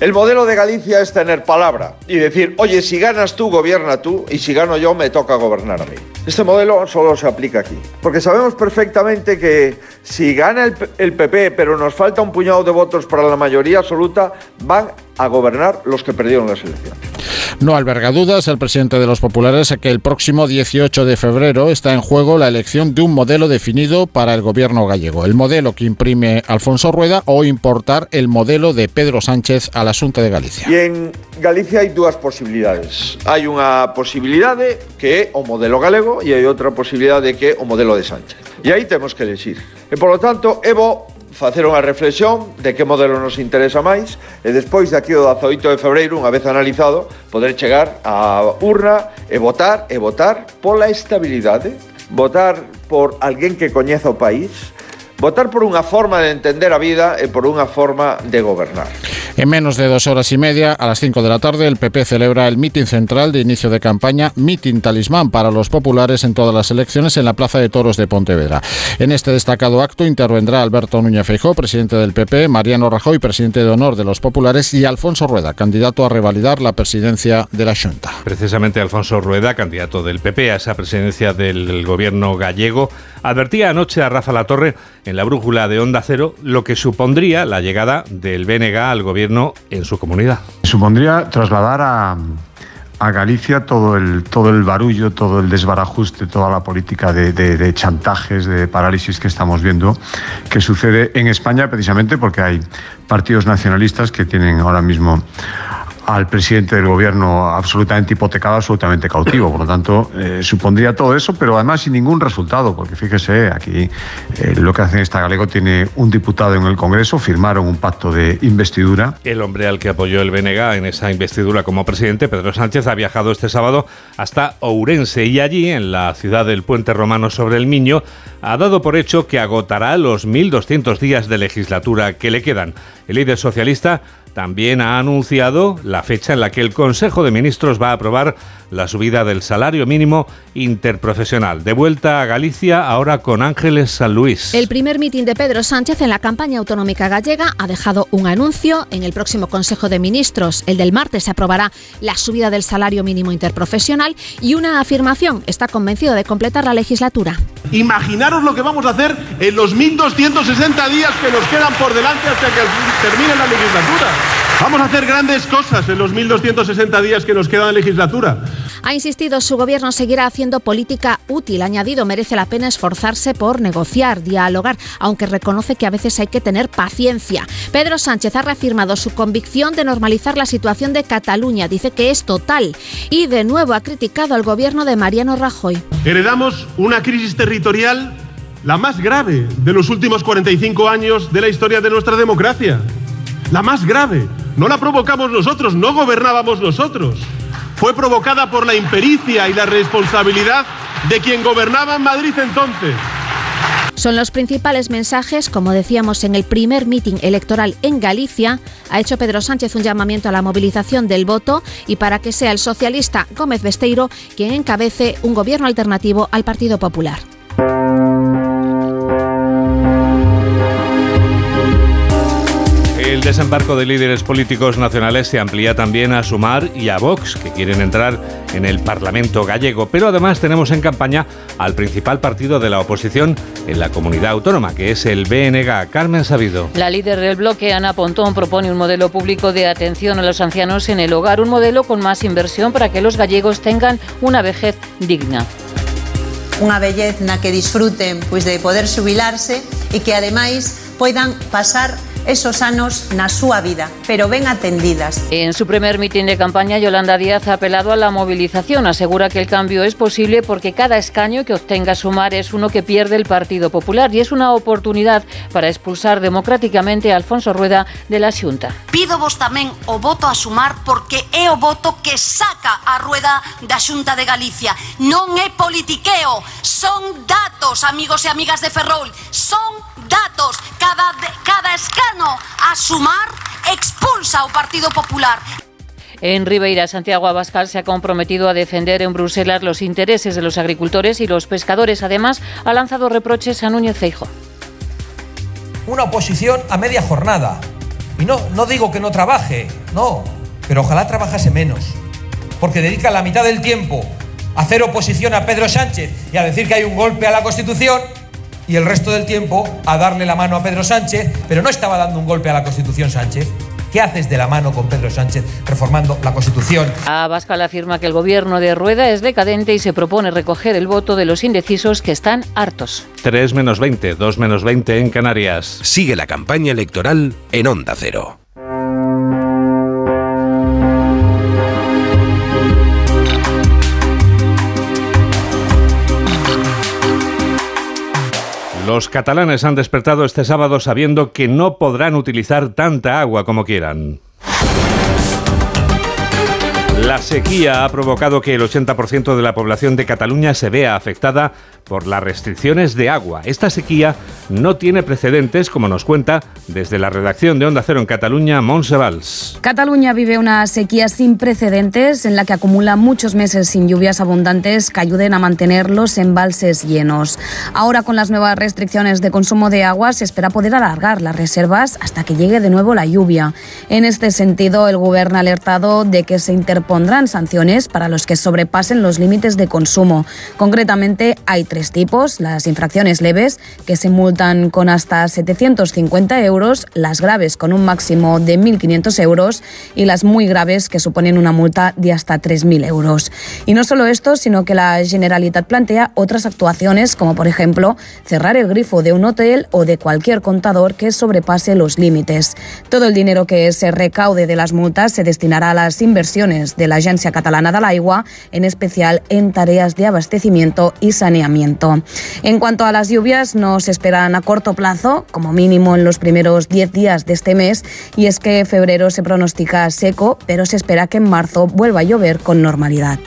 El modelo de Galicia es tener palabra y decir, oye, si ganas tú, gobierna tú, y si gano yo, me toca gobernar a mí. Este modelo solo se aplica aquí, porque sabemos perfectamente que si gana el, PP, pero nos falta un puñado de votos para la mayoría absoluta, van a gobernar los que perdieron las elecciones. No alberga dudas el presidente de los populares que el próximo 18 de febrero está en juego la elección de un modelo definido para el gobierno gallego. El modelo que imprime Alfonso Rueda o importar el modelo de Pedro Sánchez a la Asunta de Galicia. Y en Galicia hay dúas posibilidades. Hai unha posibilidade que é o modelo galego e hai outra posibilidade que é o modelo de Sánchez. E aí temos que elegir. E polo tanto, é bo facer unha reflexión de que modelo nos interesa máis e despois daqui o 18 de febreiro, unha vez analizado, poder chegar á urna e votar e votar pola estabilidade, votar por alguén que coñeza o país, votar por unha forma de entender a vida e por unha forma de gobernar. En menos de dos horas y media, a las 5 de la tarde, el PP celebra el mitin central de inicio de campaña, mitin talismán para los populares en todas las elecciones en la Plaza de Toros de Pontevedra. En este destacado acto intervendrá Alberto Núñez Feijóo, presidente del PP, Mariano Rajoy, presidente de honor de los populares, y Alfonso Rueda, candidato a revalidar la presidencia de la Junta. Precisamente Alfonso Rueda, candidato del PP a esa presidencia del gobierno gallego, advertía anoche a Rafa Latorre en la brújula de Onda Cero lo que supondría la llegada del BNG al gobierno en su comunidad. Supondría trasladar a, Galicia todo el, todo el barullo, todo el desbarajuste, toda la política de, chantajes, de parálisis que estamos viendo, que sucede en España precisamente porque hay partidos nacionalistas que tienen ahora mismo al presidente del gobierno absolutamente hipotecado, absolutamente cautivo. Por lo tanto, eh, supondría todo eso, pero además sin ningún resultado, porque fíjese, aquí eh, lo que hace esta Galego tiene un diputado en el Congreso, firmaron un pacto de investidura. El hombre al que apoyó el BNG en esa investidura como presidente, Pedro Sánchez, ha viajado este sábado hasta Ourense y allí, en la ciudad del puente romano sobre el Miño, ha dado por hecho que agotará los 1.200 días de legislatura que le quedan. El líder socialista también ha anunciado la fecha en la que el Consejo de Ministros va a aprobar la subida del salario mínimo interprofesional. De vuelta a Galicia, ahora con Ángeles San Luis. El primer mitin de Pedro Sánchez en la campaña autonómica gallega ha dejado un anuncio. En el próximo Consejo de Ministros, el del martes, se aprobará la subida del salario mínimo interprofesional y una afirmación. Está convencido de completar la legislatura. Imaginaros lo que vamos a hacer en los 1.260 días que nos quedan por delante hasta que termine la legislatura. Vamos a hacer grandes cosas en los 1.260 días que nos quedan de legislatura. Ha insistido, su gobierno seguirá haciendo política útil. Añadido, merece la pena esforzarse por negociar, dialogar, aunque reconoce que a veces hay que tener paciencia. Pedro Sánchez ha reafirmado su convicción de normalizar la situación de Cataluña. Dice que es total. Y de nuevo ha criticado al gobierno de Mariano Rajoy. Heredamos una crisis territorial la más grave de los últimos 45 años de la historia de nuestra democracia. La más grave. No la provocamos nosotros, no gobernábamos nosotros. Fue provocada por la impericia y la responsabilidad de quien gobernaba en Madrid entonces. Son los principales mensajes, como decíamos en el primer mitin electoral en Galicia, ha hecho Pedro Sánchez un llamamiento a la movilización del voto y para que sea el socialista Gómez Besteiro quien encabece un gobierno alternativo al Partido Popular. Desembarco de líderes políticos nacionales se amplía también a Sumar y a Vox, que quieren entrar en el Parlamento gallego. Pero además tenemos en campaña al principal partido de la oposición en la comunidad autónoma, que es el BNG. Carmen Sabido. La líder del bloque, Ana Pontón, propone un modelo público de atención a los ancianos en el hogar, un modelo con más inversión para que los gallegos tengan una vejez digna. Unha vellez na que disfruten pois de poder xubilarse e que ademais poidan pasar esos anos na súa vida, pero ben atendidas. En su primer mitin de campaña, Yolanda Díaz ha apelado a la movilización. Asegura que el cambio es posible porque cada escaño que obtenga Sumar es uno que pierde el Partido Popular y es una oportunidad para expulsar democráticamente a Alfonso Rueda de la Xunta. Pido vos tamén o voto a Sumar porque é o voto que saca a Rueda da Xunta de Galicia. Non é politiqueo, son datos, amigos e amigas de Ferrol, son datos. Cada, cada escano a sumar expulsa ao Partido Popular. En Ribeira, Santiago Abascal se ha comprometido a defender en Bruselas los intereses de los agricultores y los pescadores. Además, ha lanzado reproches a Núñez Feijo. Una oposición a media jornada. Y no, no digo que no trabaje, no, pero ojalá trabajase menos. Porque dedica la mitad del tiempo a hacer oposición a Pedro Sánchez y a decir que hay un golpe a la Constitución y el resto del tiempo a darle la mano a Pedro Sánchez, pero no estaba dando un golpe a la Constitución Sánchez, ¿Qué haces de la mano con Pedro Sánchez reformando la Constitución? Abascal afirma que el gobierno de Rueda es decadente y se propone recoger el voto de los indecisos que están hartos. 3 menos 20, 2 menos 20 en Canarias. Sigue la campaña electoral en Onda Cero. Los catalanes han despertado este sábado sabiendo que no podrán utilizar tanta agua como quieran. La sequía ha provocado que el 80% de la población de Cataluña se vea afectada por las restricciones de agua. Esta sequía no tiene precedentes, como nos cuenta desde la redacción de Onda Cero en Cataluña, Montse Valls. Cataluña vive una sequía sin precedentes en la que acumula muchos meses sin lluvias abundantes que ayuden a mantener los embalses llenos. Ahora, con las nuevas restricciones de consumo de agua, se espera poder alargar las reservas hasta que llegue de nuevo la lluvia. En este sentido, el Gobierno ha alertado de que se interpondrán sanciones para los que sobrepasen los límites de consumo. Concretamente, hay tres tipos, las infracciones leves, que se multan con hasta 750 euros, las graves con un máximo de 1.500 euros y las muy graves que suponen una multa de hasta 3.000 euros. Y no solo esto, sino que la Generalitat plantea otras actuaciones, como por ejemplo cerrar el grifo de un hotel o de cualquier contador que sobrepase los límites. Todo el dinero que se recaude de las multas se destinará a las inversiones de la Agencia Catalana del Agua, en especial en tareas de abastecimiento y saneamiento. En cuanto a las lluvias, nos esperan a corto plazo, como mínimo en los primeros 10 días de este mes, y es que febrero se pronostica seco, pero se espera que en marzo vuelva a llover con normalidad.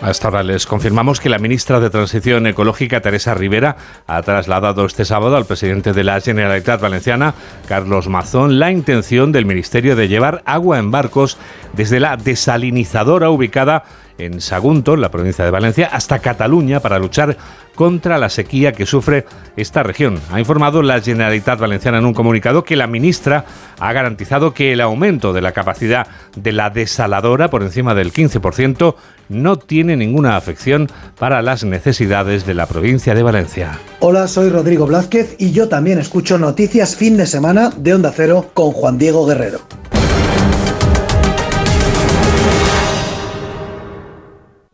Hasta ahora les confirmamos que la ministra de Transición Ecológica, Teresa Rivera, ha trasladado este sábado al presidente de la Generalitat Valenciana, Carlos Mazón, la intención del Ministerio de llevar agua en barcos desde la desalinizadora ubicada en Sagunto, en la provincia de Valencia, hasta Cataluña para luchar contra la sequía que sufre esta región. Ha informado la Generalitat Valenciana en un comunicado que la ministra ha garantizado que el aumento de la capacidad de la desaladora por encima del 15% no tiene ninguna afección para las necesidades de la provincia de Valencia. Hola, soy Rodrigo Blázquez y yo también escucho noticias fin de semana de Onda Cero con Juan Diego Guerrero.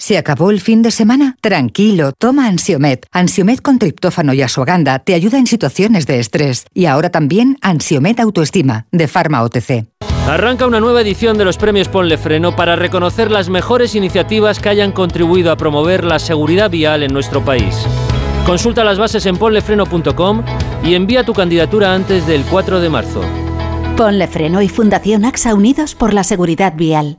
¿Se acabó el fin de semana? Tranquilo, toma Ansiomet. Ansiomet con triptófano y asuaganda te ayuda en situaciones de estrés. Y ahora también Ansiomet Autoestima, de Pharma OTC. Arranca una nueva edición de los premios Ponle Freno para reconocer las mejores iniciativas que hayan contribuido a promover la seguridad vial en nuestro país. Consulta las bases en ponlefreno.com y envía tu candidatura antes del 4 de marzo. Ponle Freno y Fundación AXA Unidos por la Seguridad Vial.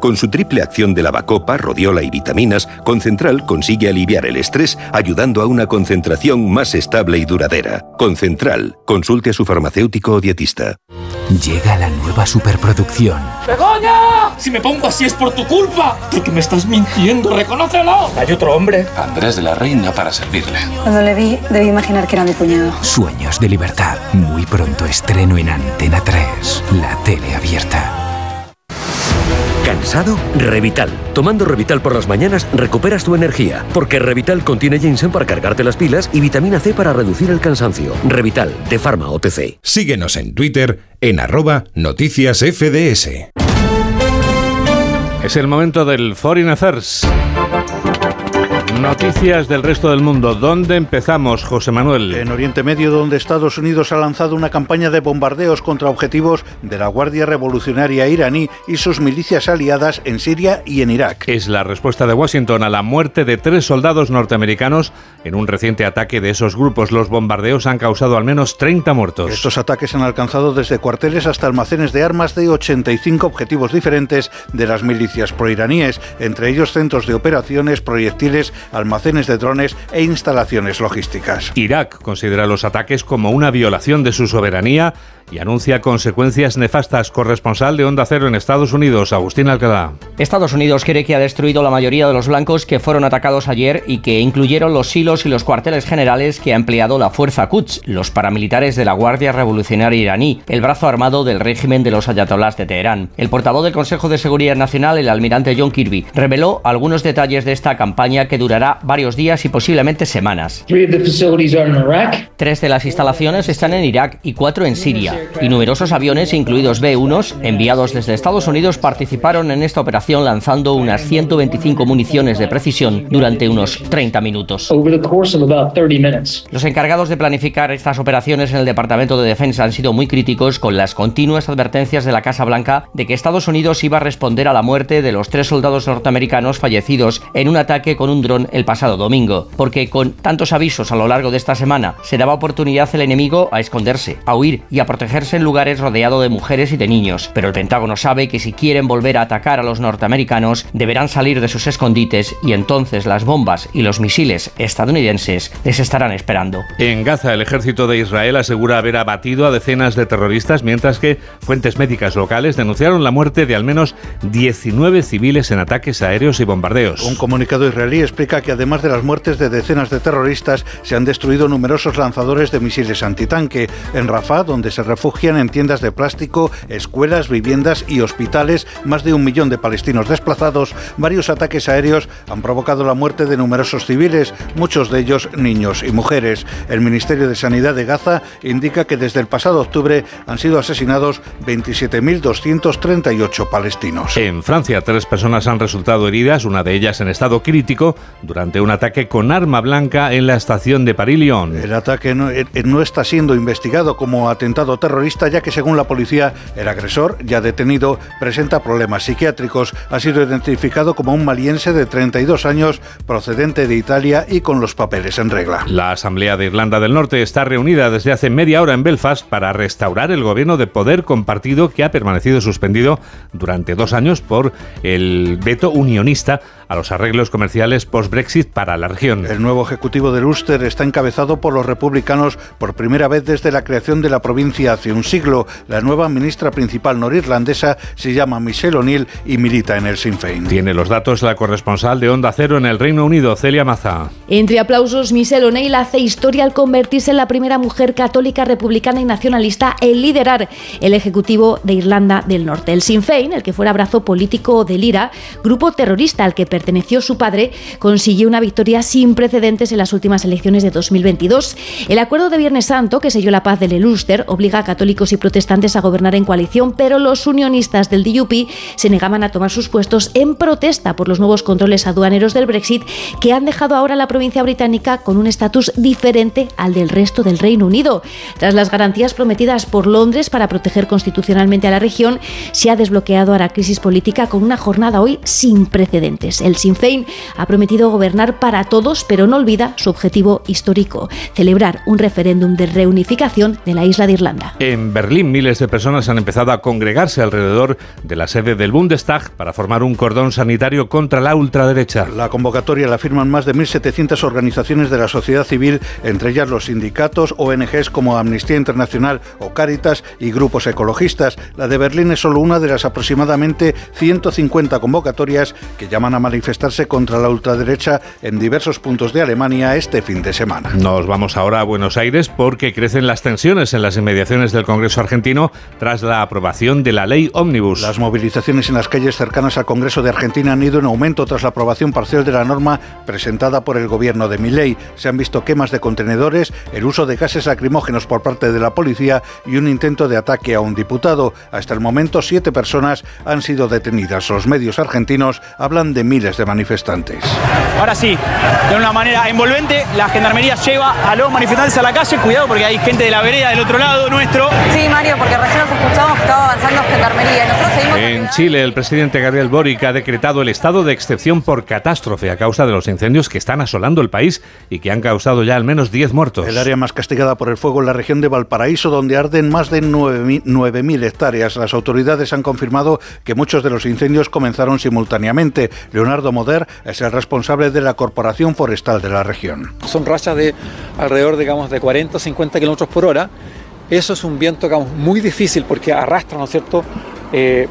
Con su triple acción de lavacopa, rodiola y vitaminas, Concentral consigue aliviar el estrés ayudando a una concentración más estable y duradera. Concentral. Consulte a su farmacéutico o dietista. Llega la nueva superproducción. ¡Begoña! Si me pongo así es por tu culpa. Porque me estás mintiendo, reconócelo. Hay otro hombre. Andrés de la Reina para servirle. Cuando le vi, debí imaginar que era mi cuñado. Sueños de libertad. Muy pronto estreno en Antena 3. La tele abierta. ¿Cansado? Revital. Tomando Revital por las mañanas recuperas tu energía, porque Revital contiene ginseng para cargarte las pilas y vitamina C para reducir el cansancio. Revital, de Pharma OTC. Síguenos en Twitter en arroba noticias FDS. Es el momento del Foreign Affairs. Noticias del resto del mundo. ¿Dónde empezamos, José Manuel? En Oriente Medio, donde Estados Unidos ha lanzado una campaña de bombardeos contra objetivos de la Guardia Revolucionaria iraní y sus milicias aliadas en Siria y en Irak. Es la respuesta de Washington a la muerte de tres soldados norteamericanos en un reciente ataque de esos grupos. Los bombardeos han causado al menos 30 muertos. Estos ataques han alcanzado desde cuarteles hasta almacenes de armas de 85 objetivos diferentes de las milicias proiraníes, entre ellos centros de operaciones, proyectiles, almacenes de drones e instalaciones logísticas. Irak considera los ataques como una violación de su soberanía y anuncia consecuencias nefastas. Corresponsal de Onda Cero en Estados Unidos, Agustín Alcalá. Estados Unidos cree que ha destruido la mayoría de los blancos que fueron atacados ayer y que incluyeron los silos y los cuarteles generales que ha empleado la Fuerza Quds, los paramilitares de la Guardia Revolucionaria iraní, el brazo armado del régimen de los ayatolás de Teherán. El portavoz del Consejo de Seguridad Nacional, el almirante John Kirby, reveló algunos detalles de esta campaña que durará varios días y posiblemente semanas. Tres de las instalaciones están en Irak y cuatro en Siria y numerosos aviones, incluidos B-1s, enviados desde Estados Unidos, participaron en esta operación lanzando unas 125 municiones de precisión durante unos 30 minutos. Los encargados de planificar estas operaciones en el Departamento de Defensa han sido muy críticos con las continuas advertencias de la Casa Blanca de que Estados Unidos iba a responder a la muerte de los tres soldados norteamericanos fallecidos en un ataque con un dron el pasado domingo, porque con tantos avisos a lo largo de esta semana se daba oportunidad al enemigo a esconderse, a huir y a proteger en lugares rodeado de mujeres y de niños, pero el Pentágono sabe que si quieren volver a atacar a los norteamericanos deberán salir de sus escondites y entonces las bombas y los misiles estadounidenses les estarán esperando. En Gaza el ejército de Israel asegura haber abatido a decenas de terroristas mientras que fuentes médicas locales denunciaron la muerte de al menos 19 civiles en ataques aéreos y bombardeos. Un comunicado israelí explica que además de las muertes de decenas de terroristas se han destruido numerosos lanzadores de misiles antitanque en Rafah donde se refugian en tiendas de plástico, escuelas, viviendas y hospitales más de un millón de palestinos desplazados. Varios ataques aéreos han provocado la muerte de numerosos civiles, muchos de ellos niños y mujeres. El Ministerio de Sanidad de Gaza indica que desde el pasado octubre han sido asesinados 27.238 palestinos. En Francia, tres personas han resultado heridas, una de ellas en estado crítico, durante un ataque con arma blanca en la estación de Paris-Lyon. El ataque no, eh, no está siendo investigado como atentado terrorista ya que según la policía el agresor, ya detenido, presenta problemas psiquiátricos. Ha sido identificado como un maliense de 32 años procedente de Italia y con los papeles en regla. La Asamblea de Irlanda del Norte está reunida desde hace media hora en Belfast para restaurar el gobierno de poder compartido que ha permanecido suspendido durante dos años por el veto unionista a los arreglos comerciales post-Brexit para la región. El nuevo ejecutivo de Ulster está encabezado por los republicanos por primera vez desde la creación de la provincia hace un siglo. La nueva ministra principal norirlandesa se llama Michelle O'Neill y milita en el Sinn Féin. Tiene los datos la corresponsal de Onda Cero en el Reino Unido, Celia Maza. Entre aplausos, Michelle O'Neill hace historia al convertirse en la primera mujer católica, republicana y nacionalista en liderar el Ejecutivo de Irlanda del Norte. El Sinn Féin, el que fuera brazo político del IRA, grupo terrorista al que perteneció su padre, consiguió una victoria sin precedentes en las últimas elecciones de 2022. El acuerdo de Viernes Santo, que selló la paz del Ulster, obliga a católicos y protestantes a gobernar en coalición, pero los unionistas del DUP se negaban a tomar sus puestos en protesta por los nuevos controles aduaneros del Brexit que han dejado ahora la provincia británica con un estatus diferente al del resto del Reino Unido. Tras las garantías prometidas por Londres para proteger constitucionalmente a la región, se ha desbloqueado ahora crisis política con una jornada hoy sin precedentes. El Sinn Féin ha prometido gobernar para todos, pero no olvida su objetivo histórico, celebrar un referéndum de reunificación de la isla de Irlanda. En Berlín, miles de personas han empezado a congregarse alrededor de la sede del Bundestag para formar un cordón sanitario contra la ultraderecha. La convocatoria la firman más de 1.700 organizaciones de la sociedad civil, entre ellas los sindicatos, ONGs como Amnistía Internacional o Cáritas y grupos ecologistas. La de Berlín es solo una de las aproximadamente 150 convocatorias que llaman a manifestarse contra la ultraderecha en diversos puntos de Alemania este fin de semana. Nos vamos ahora a Buenos Aires porque crecen las tensiones en las inmediaciones movilizaciones del Congreso argentino tras la aprobación de la ley Omnibus. Las movilizaciones en las calles cercanas al Congreso de Argentina han ido en aumento tras la aprobación parcial de la norma presentada por el gobierno de Milei. Se han visto quemas de contenedores, el uso de gases lacrimógenos por parte de la policía y un intento de ataque a un diputado. Hasta el momento, siete personas han sido detenidas. Los medios argentinos hablan de miles de manifestantes. Ahora sí, de una manera envolvente, la gendarmería lleva a los manifestantes a la calle. Cuidado porque hay gente de la vereda del otro lado nuestro. Sí, Mario, porque recién nos escuchamos que estaba avanzando gendarmería. Nosotros seguimos En Chile, el presidente Gabriel Boric ha decretado el estado de excepción por catástrofe a causa de los incendios que están asolando el país y que han causado ya al menos 10 muertos. El área más castigada por el fuego es la región de Valparaíso, donde arden más de 9.000 hectáreas. Las autoridades han confirmado que muchos de los incendios comenzaron simultáneamente. Leonardo Moder es el responsable de la Corporación Forestal de la región. Son rachas de alrededor, digamos, de 40 o 50 kilómetros por hora. Eso es un viento, digamos, muy difícil porque arrastra, ¿no es cierto?, eh,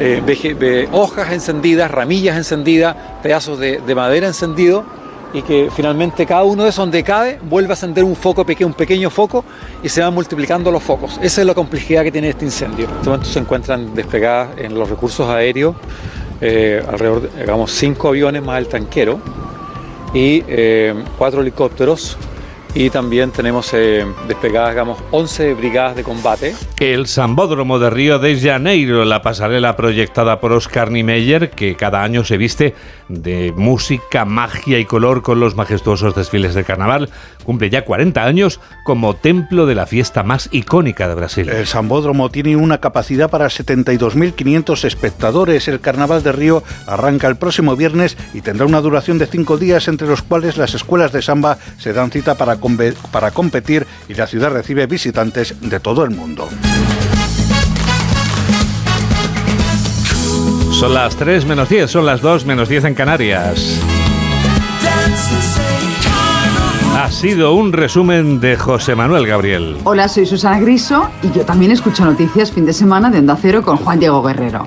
eh, hojas encendidas, ramillas encendidas, pedazos de, de madera encendido y que finalmente cada uno de esos donde cae vuelve a encender un foco pequeño, un pequeño foco y se van multiplicando los focos. Esa es la complejidad que tiene este incendio. En este momento se encuentran despegadas en los recursos aéreos eh, alrededor, de, digamos, cinco aviones más el tanquero y cuatro helicópteros y también tenemos eh, despegadas, digamos, 11 brigadas de combate. El Sambódromo de Río de Janeiro, la pasarela proyectada por Oscar Niemeyer, que cada año se viste de música, magia y color con los majestuosos desfiles de carnaval, cumple ya 40 años como templo de la fiesta más icónica de Brasil. El Sambódromo tiene una capacidad para 72.500 espectadores. El Carnaval de Río arranca el próximo viernes y tendrá una duración de cinco días, entre los cuales las escuelas de samba se dan cita para, para competir y la ciudad recibe visitantes de todo el mundo. Son las 3 menos 10, son las 2 menos 10 en Canarias. Ha sido un resumen de José Manuel Gabriel. Hola, soy Susana Griso y yo también escucho noticias fin de semana de Onda Cero con Juan Diego Guerrero.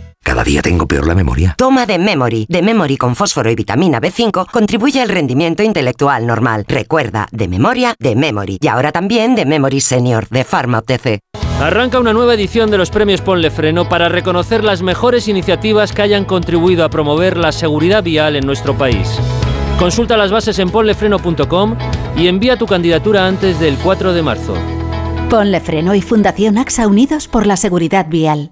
Cada día tengo peor la memoria. Toma de Memory. De Memory con fósforo y vitamina B5 contribuye al rendimiento intelectual normal. Recuerda, de memoria, de Memory. Y ahora también de Memory Senior, de Pharma OTC. Arranca una nueva edición de los premios Ponle Freno para reconocer las mejores iniciativas que hayan contribuido a promover la seguridad vial en nuestro país. Consulta las bases en ponlefreno.com y envía tu candidatura antes del 4 de marzo. Ponle Freno y Fundación AXA Unidos por la Seguridad Vial.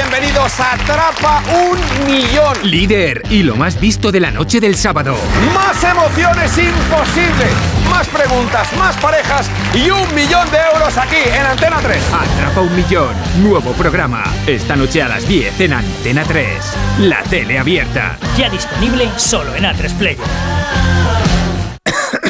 Bienvenidos a Atrapa un Millón. Líder y lo más visto de la noche del sábado. Más emociones imposibles. Más preguntas, más parejas y un millón de euros aquí en Antena 3. Atrapa un millón. Nuevo programa. Esta noche a las 10 en Antena 3. La tele abierta. Ya disponible solo en A3 Player.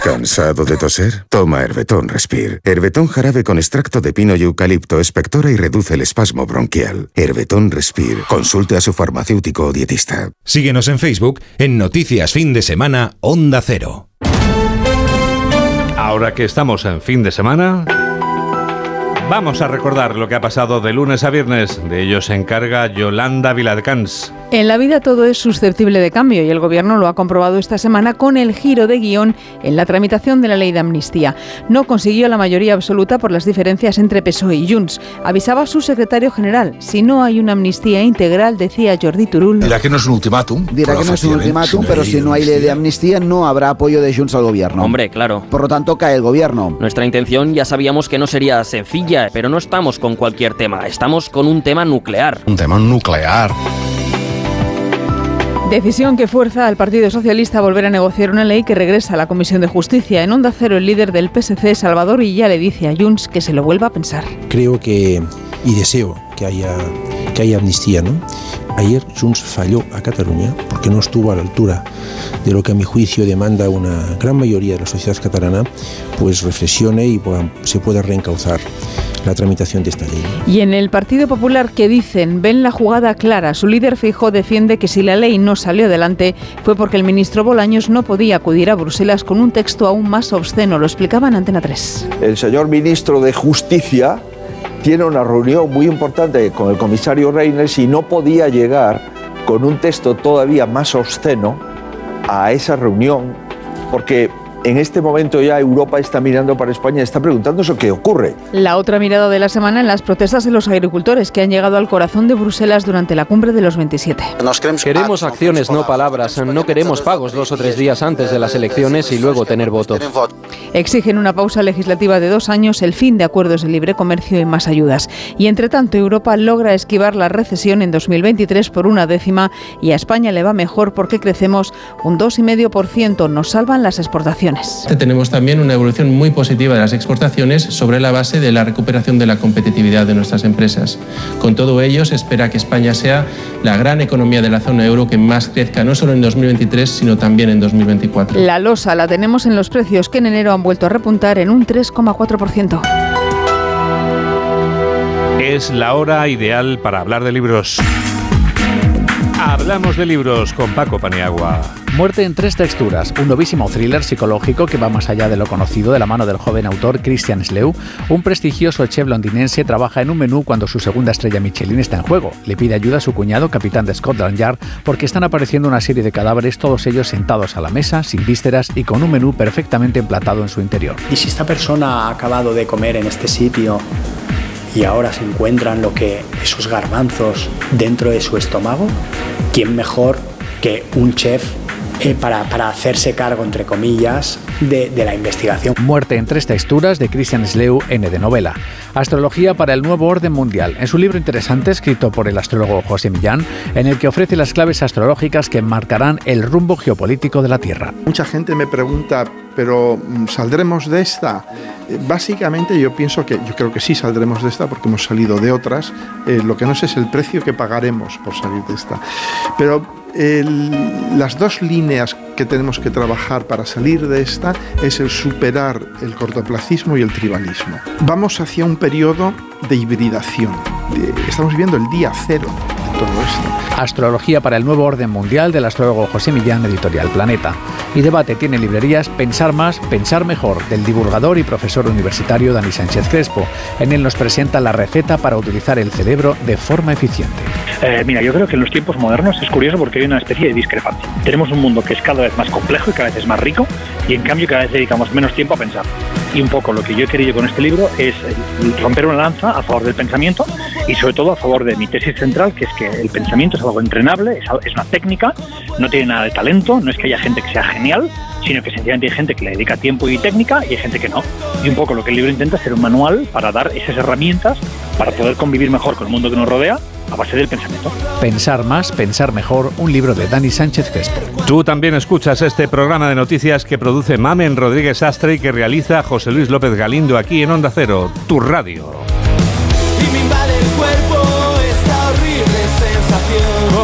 ¿Cansado de toser? Toma Herbetón Respire. Herbetón jarabe con extracto de pino y eucalipto espectora y reduce el espasmo bronquial. Herbetón Respire. Consulte a su farmacéutico o dietista. Síguenos en Facebook en Noticias Fin de Semana Onda Cero. Ahora que estamos en fin de semana, vamos a recordar lo que ha pasado de lunes a viernes. De ello se encarga Yolanda Viladcans. En la vida todo es susceptible de cambio y el Gobierno lo ha comprobado esta semana con el giro de guion en la tramitación de la ley de amnistía. No consiguió la mayoría absoluta por las diferencias entre PSOE y Junts. Avisaba su secretario general, si no hay una amnistía integral, decía Jordi Turul. Dirá que no es un ultimátum. Dirá que no es un ultimátum, pero si no hay ley de amnistía no habrá apoyo de Junts al gobierno. Hombre, claro. Por lo tanto, cae el gobierno. Nuestra intención ya sabíamos que no sería sencilla pero no estamos con cualquier tema, estamos con un tema nuclear. Un tema nuclear. Decisión que fuerza al Partido Socialista a volver a negociar una ley que regresa a la Comisión de Justicia. En Onda Cero, el líder del PSC, Salvador ya le dice a Junts que se lo vuelva a pensar. Creo que, y deseo que haya, que haya amnistía, ¿no? Ayer Junts falló a Cataluña porque no estuvo a la altura de lo que a mi juicio demanda una gran mayoría de la sociedad catalana, pues reflexione y se pueda reencauzar la tramitación de esta ley. Y en el Partido Popular que dicen ven la jugada clara, su líder fijo defiende que si la ley no salió adelante fue porque el ministro Bolaños no podía acudir a Bruselas con un texto aún más obsceno, lo explicaba en Antena 3. El señor ministro de Justicia tiene una reunión muy importante con el comisario Reyners y no podía llegar con un texto todavía más obsceno a esa reunión porque en este momento ya Europa está mirando para España está preguntándose qué ocurre. La otra mirada de la semana en las protestas de los agricultores que han llegado al corazón de Bruselas durante la cumbre de los 27. queremos acciones, no palabras. No queremos pagos dos o tres días antes de las elecciones y luego tener votos. Exigen una pausa legislativa de dos años, el fin de acuerdos de libre comercio y más ayudas. Y entre tanto, Europa logra esquivar la recesión en 2023 por una décima y a España le va mejor porque crecemos un 2,5%. Nos salvan las exportaciones. Tenemos también una evolución muy positiva de las exportaciones sobre la base de la recuperación de la competitividad de nuestras empresas. Con todo ello, se espera que España sea la gran economía de la zona euro que más crezca no solo en 2023, sino también en 2024. La losa la tenemos en los precios que en enero han vuelto a repuntar en un 3,4%. Es la hora ideal para hablar de libros. Hablamos de libros con Paco Paniagua. Muerte en tres texturas, un novísimo thriller psicológico que va más allá de lo conocido de la mano del joven autor Christian Sleu. Un prestigioso chef londinense trabaja en un menú cuando su segunda estrella Michelin está en juego. Le pide ayuda a su cuñado, capitán de Scotland Yard, porque están apareciendo una serie de cadáveres, todos ellos sentados a la mesa, sin vísceras y con un menú perfectamente emplatado en su interior. ¿Y si esta persona ha acabado de comer en este sitio y ahora se encuentran lo que esos garbanzos dentro de su estómago, ¿quién mejor que un chef eh, para, para, hacerse cargo, entre comillas, de, de, la investigación. Muerte en tres texturas de Christian Sleu, N de novela. Astrología para el nuevo orden mundial. Es un libro interesante escrito por el astrólogo José Millán, en el que ofrece las claves astrológicas que marcarán el rumbo geopolítico de la Tierra. Mucha gente me pregunta, pero mm, ¿saldremos de esta? Eh, básicamente yo pienso que, yo creo que sí saldremos de esta porque hemos salido de otras. Eh, lo que no sé es el precio que pagaremos por salir de esta. Pero el, las dos líneas que tenemos que trabajar para salir de esta es el superar el cortoplacismo y el tribalismo. Vamos hacia un periodo de hibridación. Estamos viviendo el día cero de todo esto. Astrología para el nuevo orden mundial del astrólogo José Millán, editorial Planeta. Y debate tiene librerías Pensar más, pensar mejor, del divulgador y profesor universitario Dani Sánchez Crespo. En él nos presenta la receta para utilizar el cerebro de forma eficiente. Eh, mira, yo creo que en los tiempos modernos es curioso porque hay una especie de discrepancia. Tenemos un mundo que es cada vez más complejo y cada vez es más rico y en cambio cada vez dedicamos menos tiempo a pensar. Y un poco lo que yo he querido con este libro es romper una lanza a favor del pensamiento y sobre todo a favor de mi tesis central, que es que el pensamiento es algo entrenable, es una técnica, no tiene nada de talento, no es que haya gente que sea genial, sino que sencillamente hay gente que le dedica tiempo y técnica y hay gente que no. Y un poco lo que el libro intenta es ser un manual para dar esas herramientas para poder convivir mejor con el mundo que nos rodea a base del pensamiento. Pensar más, pensar mejor, un libro de Dani Sánchez Crespo. Tú también escuchas este programa de noticias que produce Mamen Rodríguez Astre y que realiza José Luis López Galindo aquí en Onda Cero, tu radio.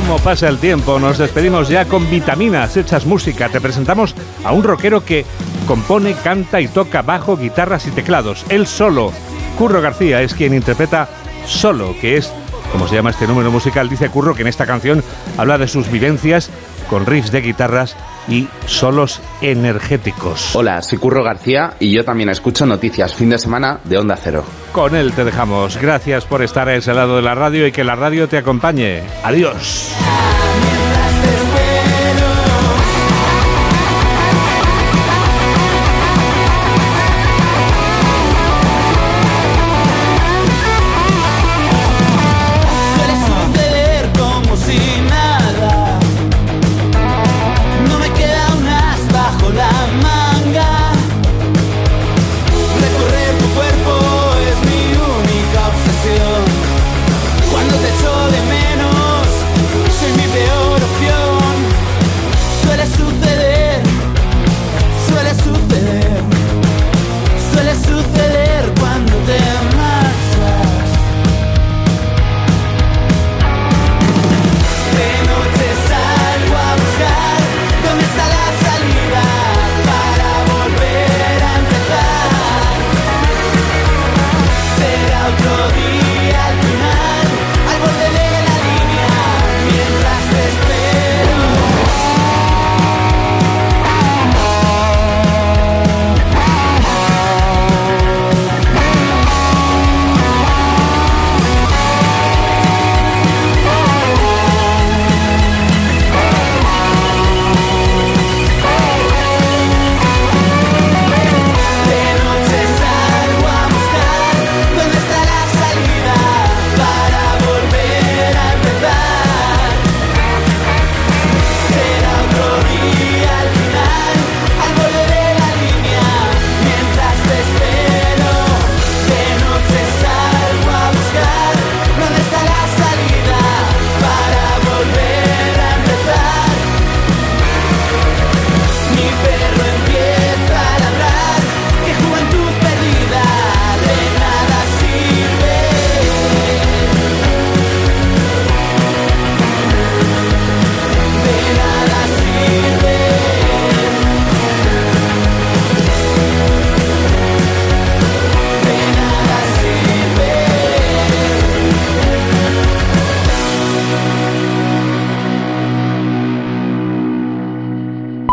¿Cómo pasa el tiempo? Nos despedimos ya con vitaminas hechas música. Te presentamos a un rockero que compone, canta y toca bajo, guitarras y teclados. Él solo. Curro García es quien interpreta Solo, que es como se llama este número musical, dice Curro que en esta canción habla de sus vivencias con riffs de guitarras y solos energéticos. Hola, soy Curro García y yo también escucho noticias fin de semana de Onda Cero. Con él te dejamos. Gracias por estar a ese lado de la radio y que la radio te acompañe. Adiós.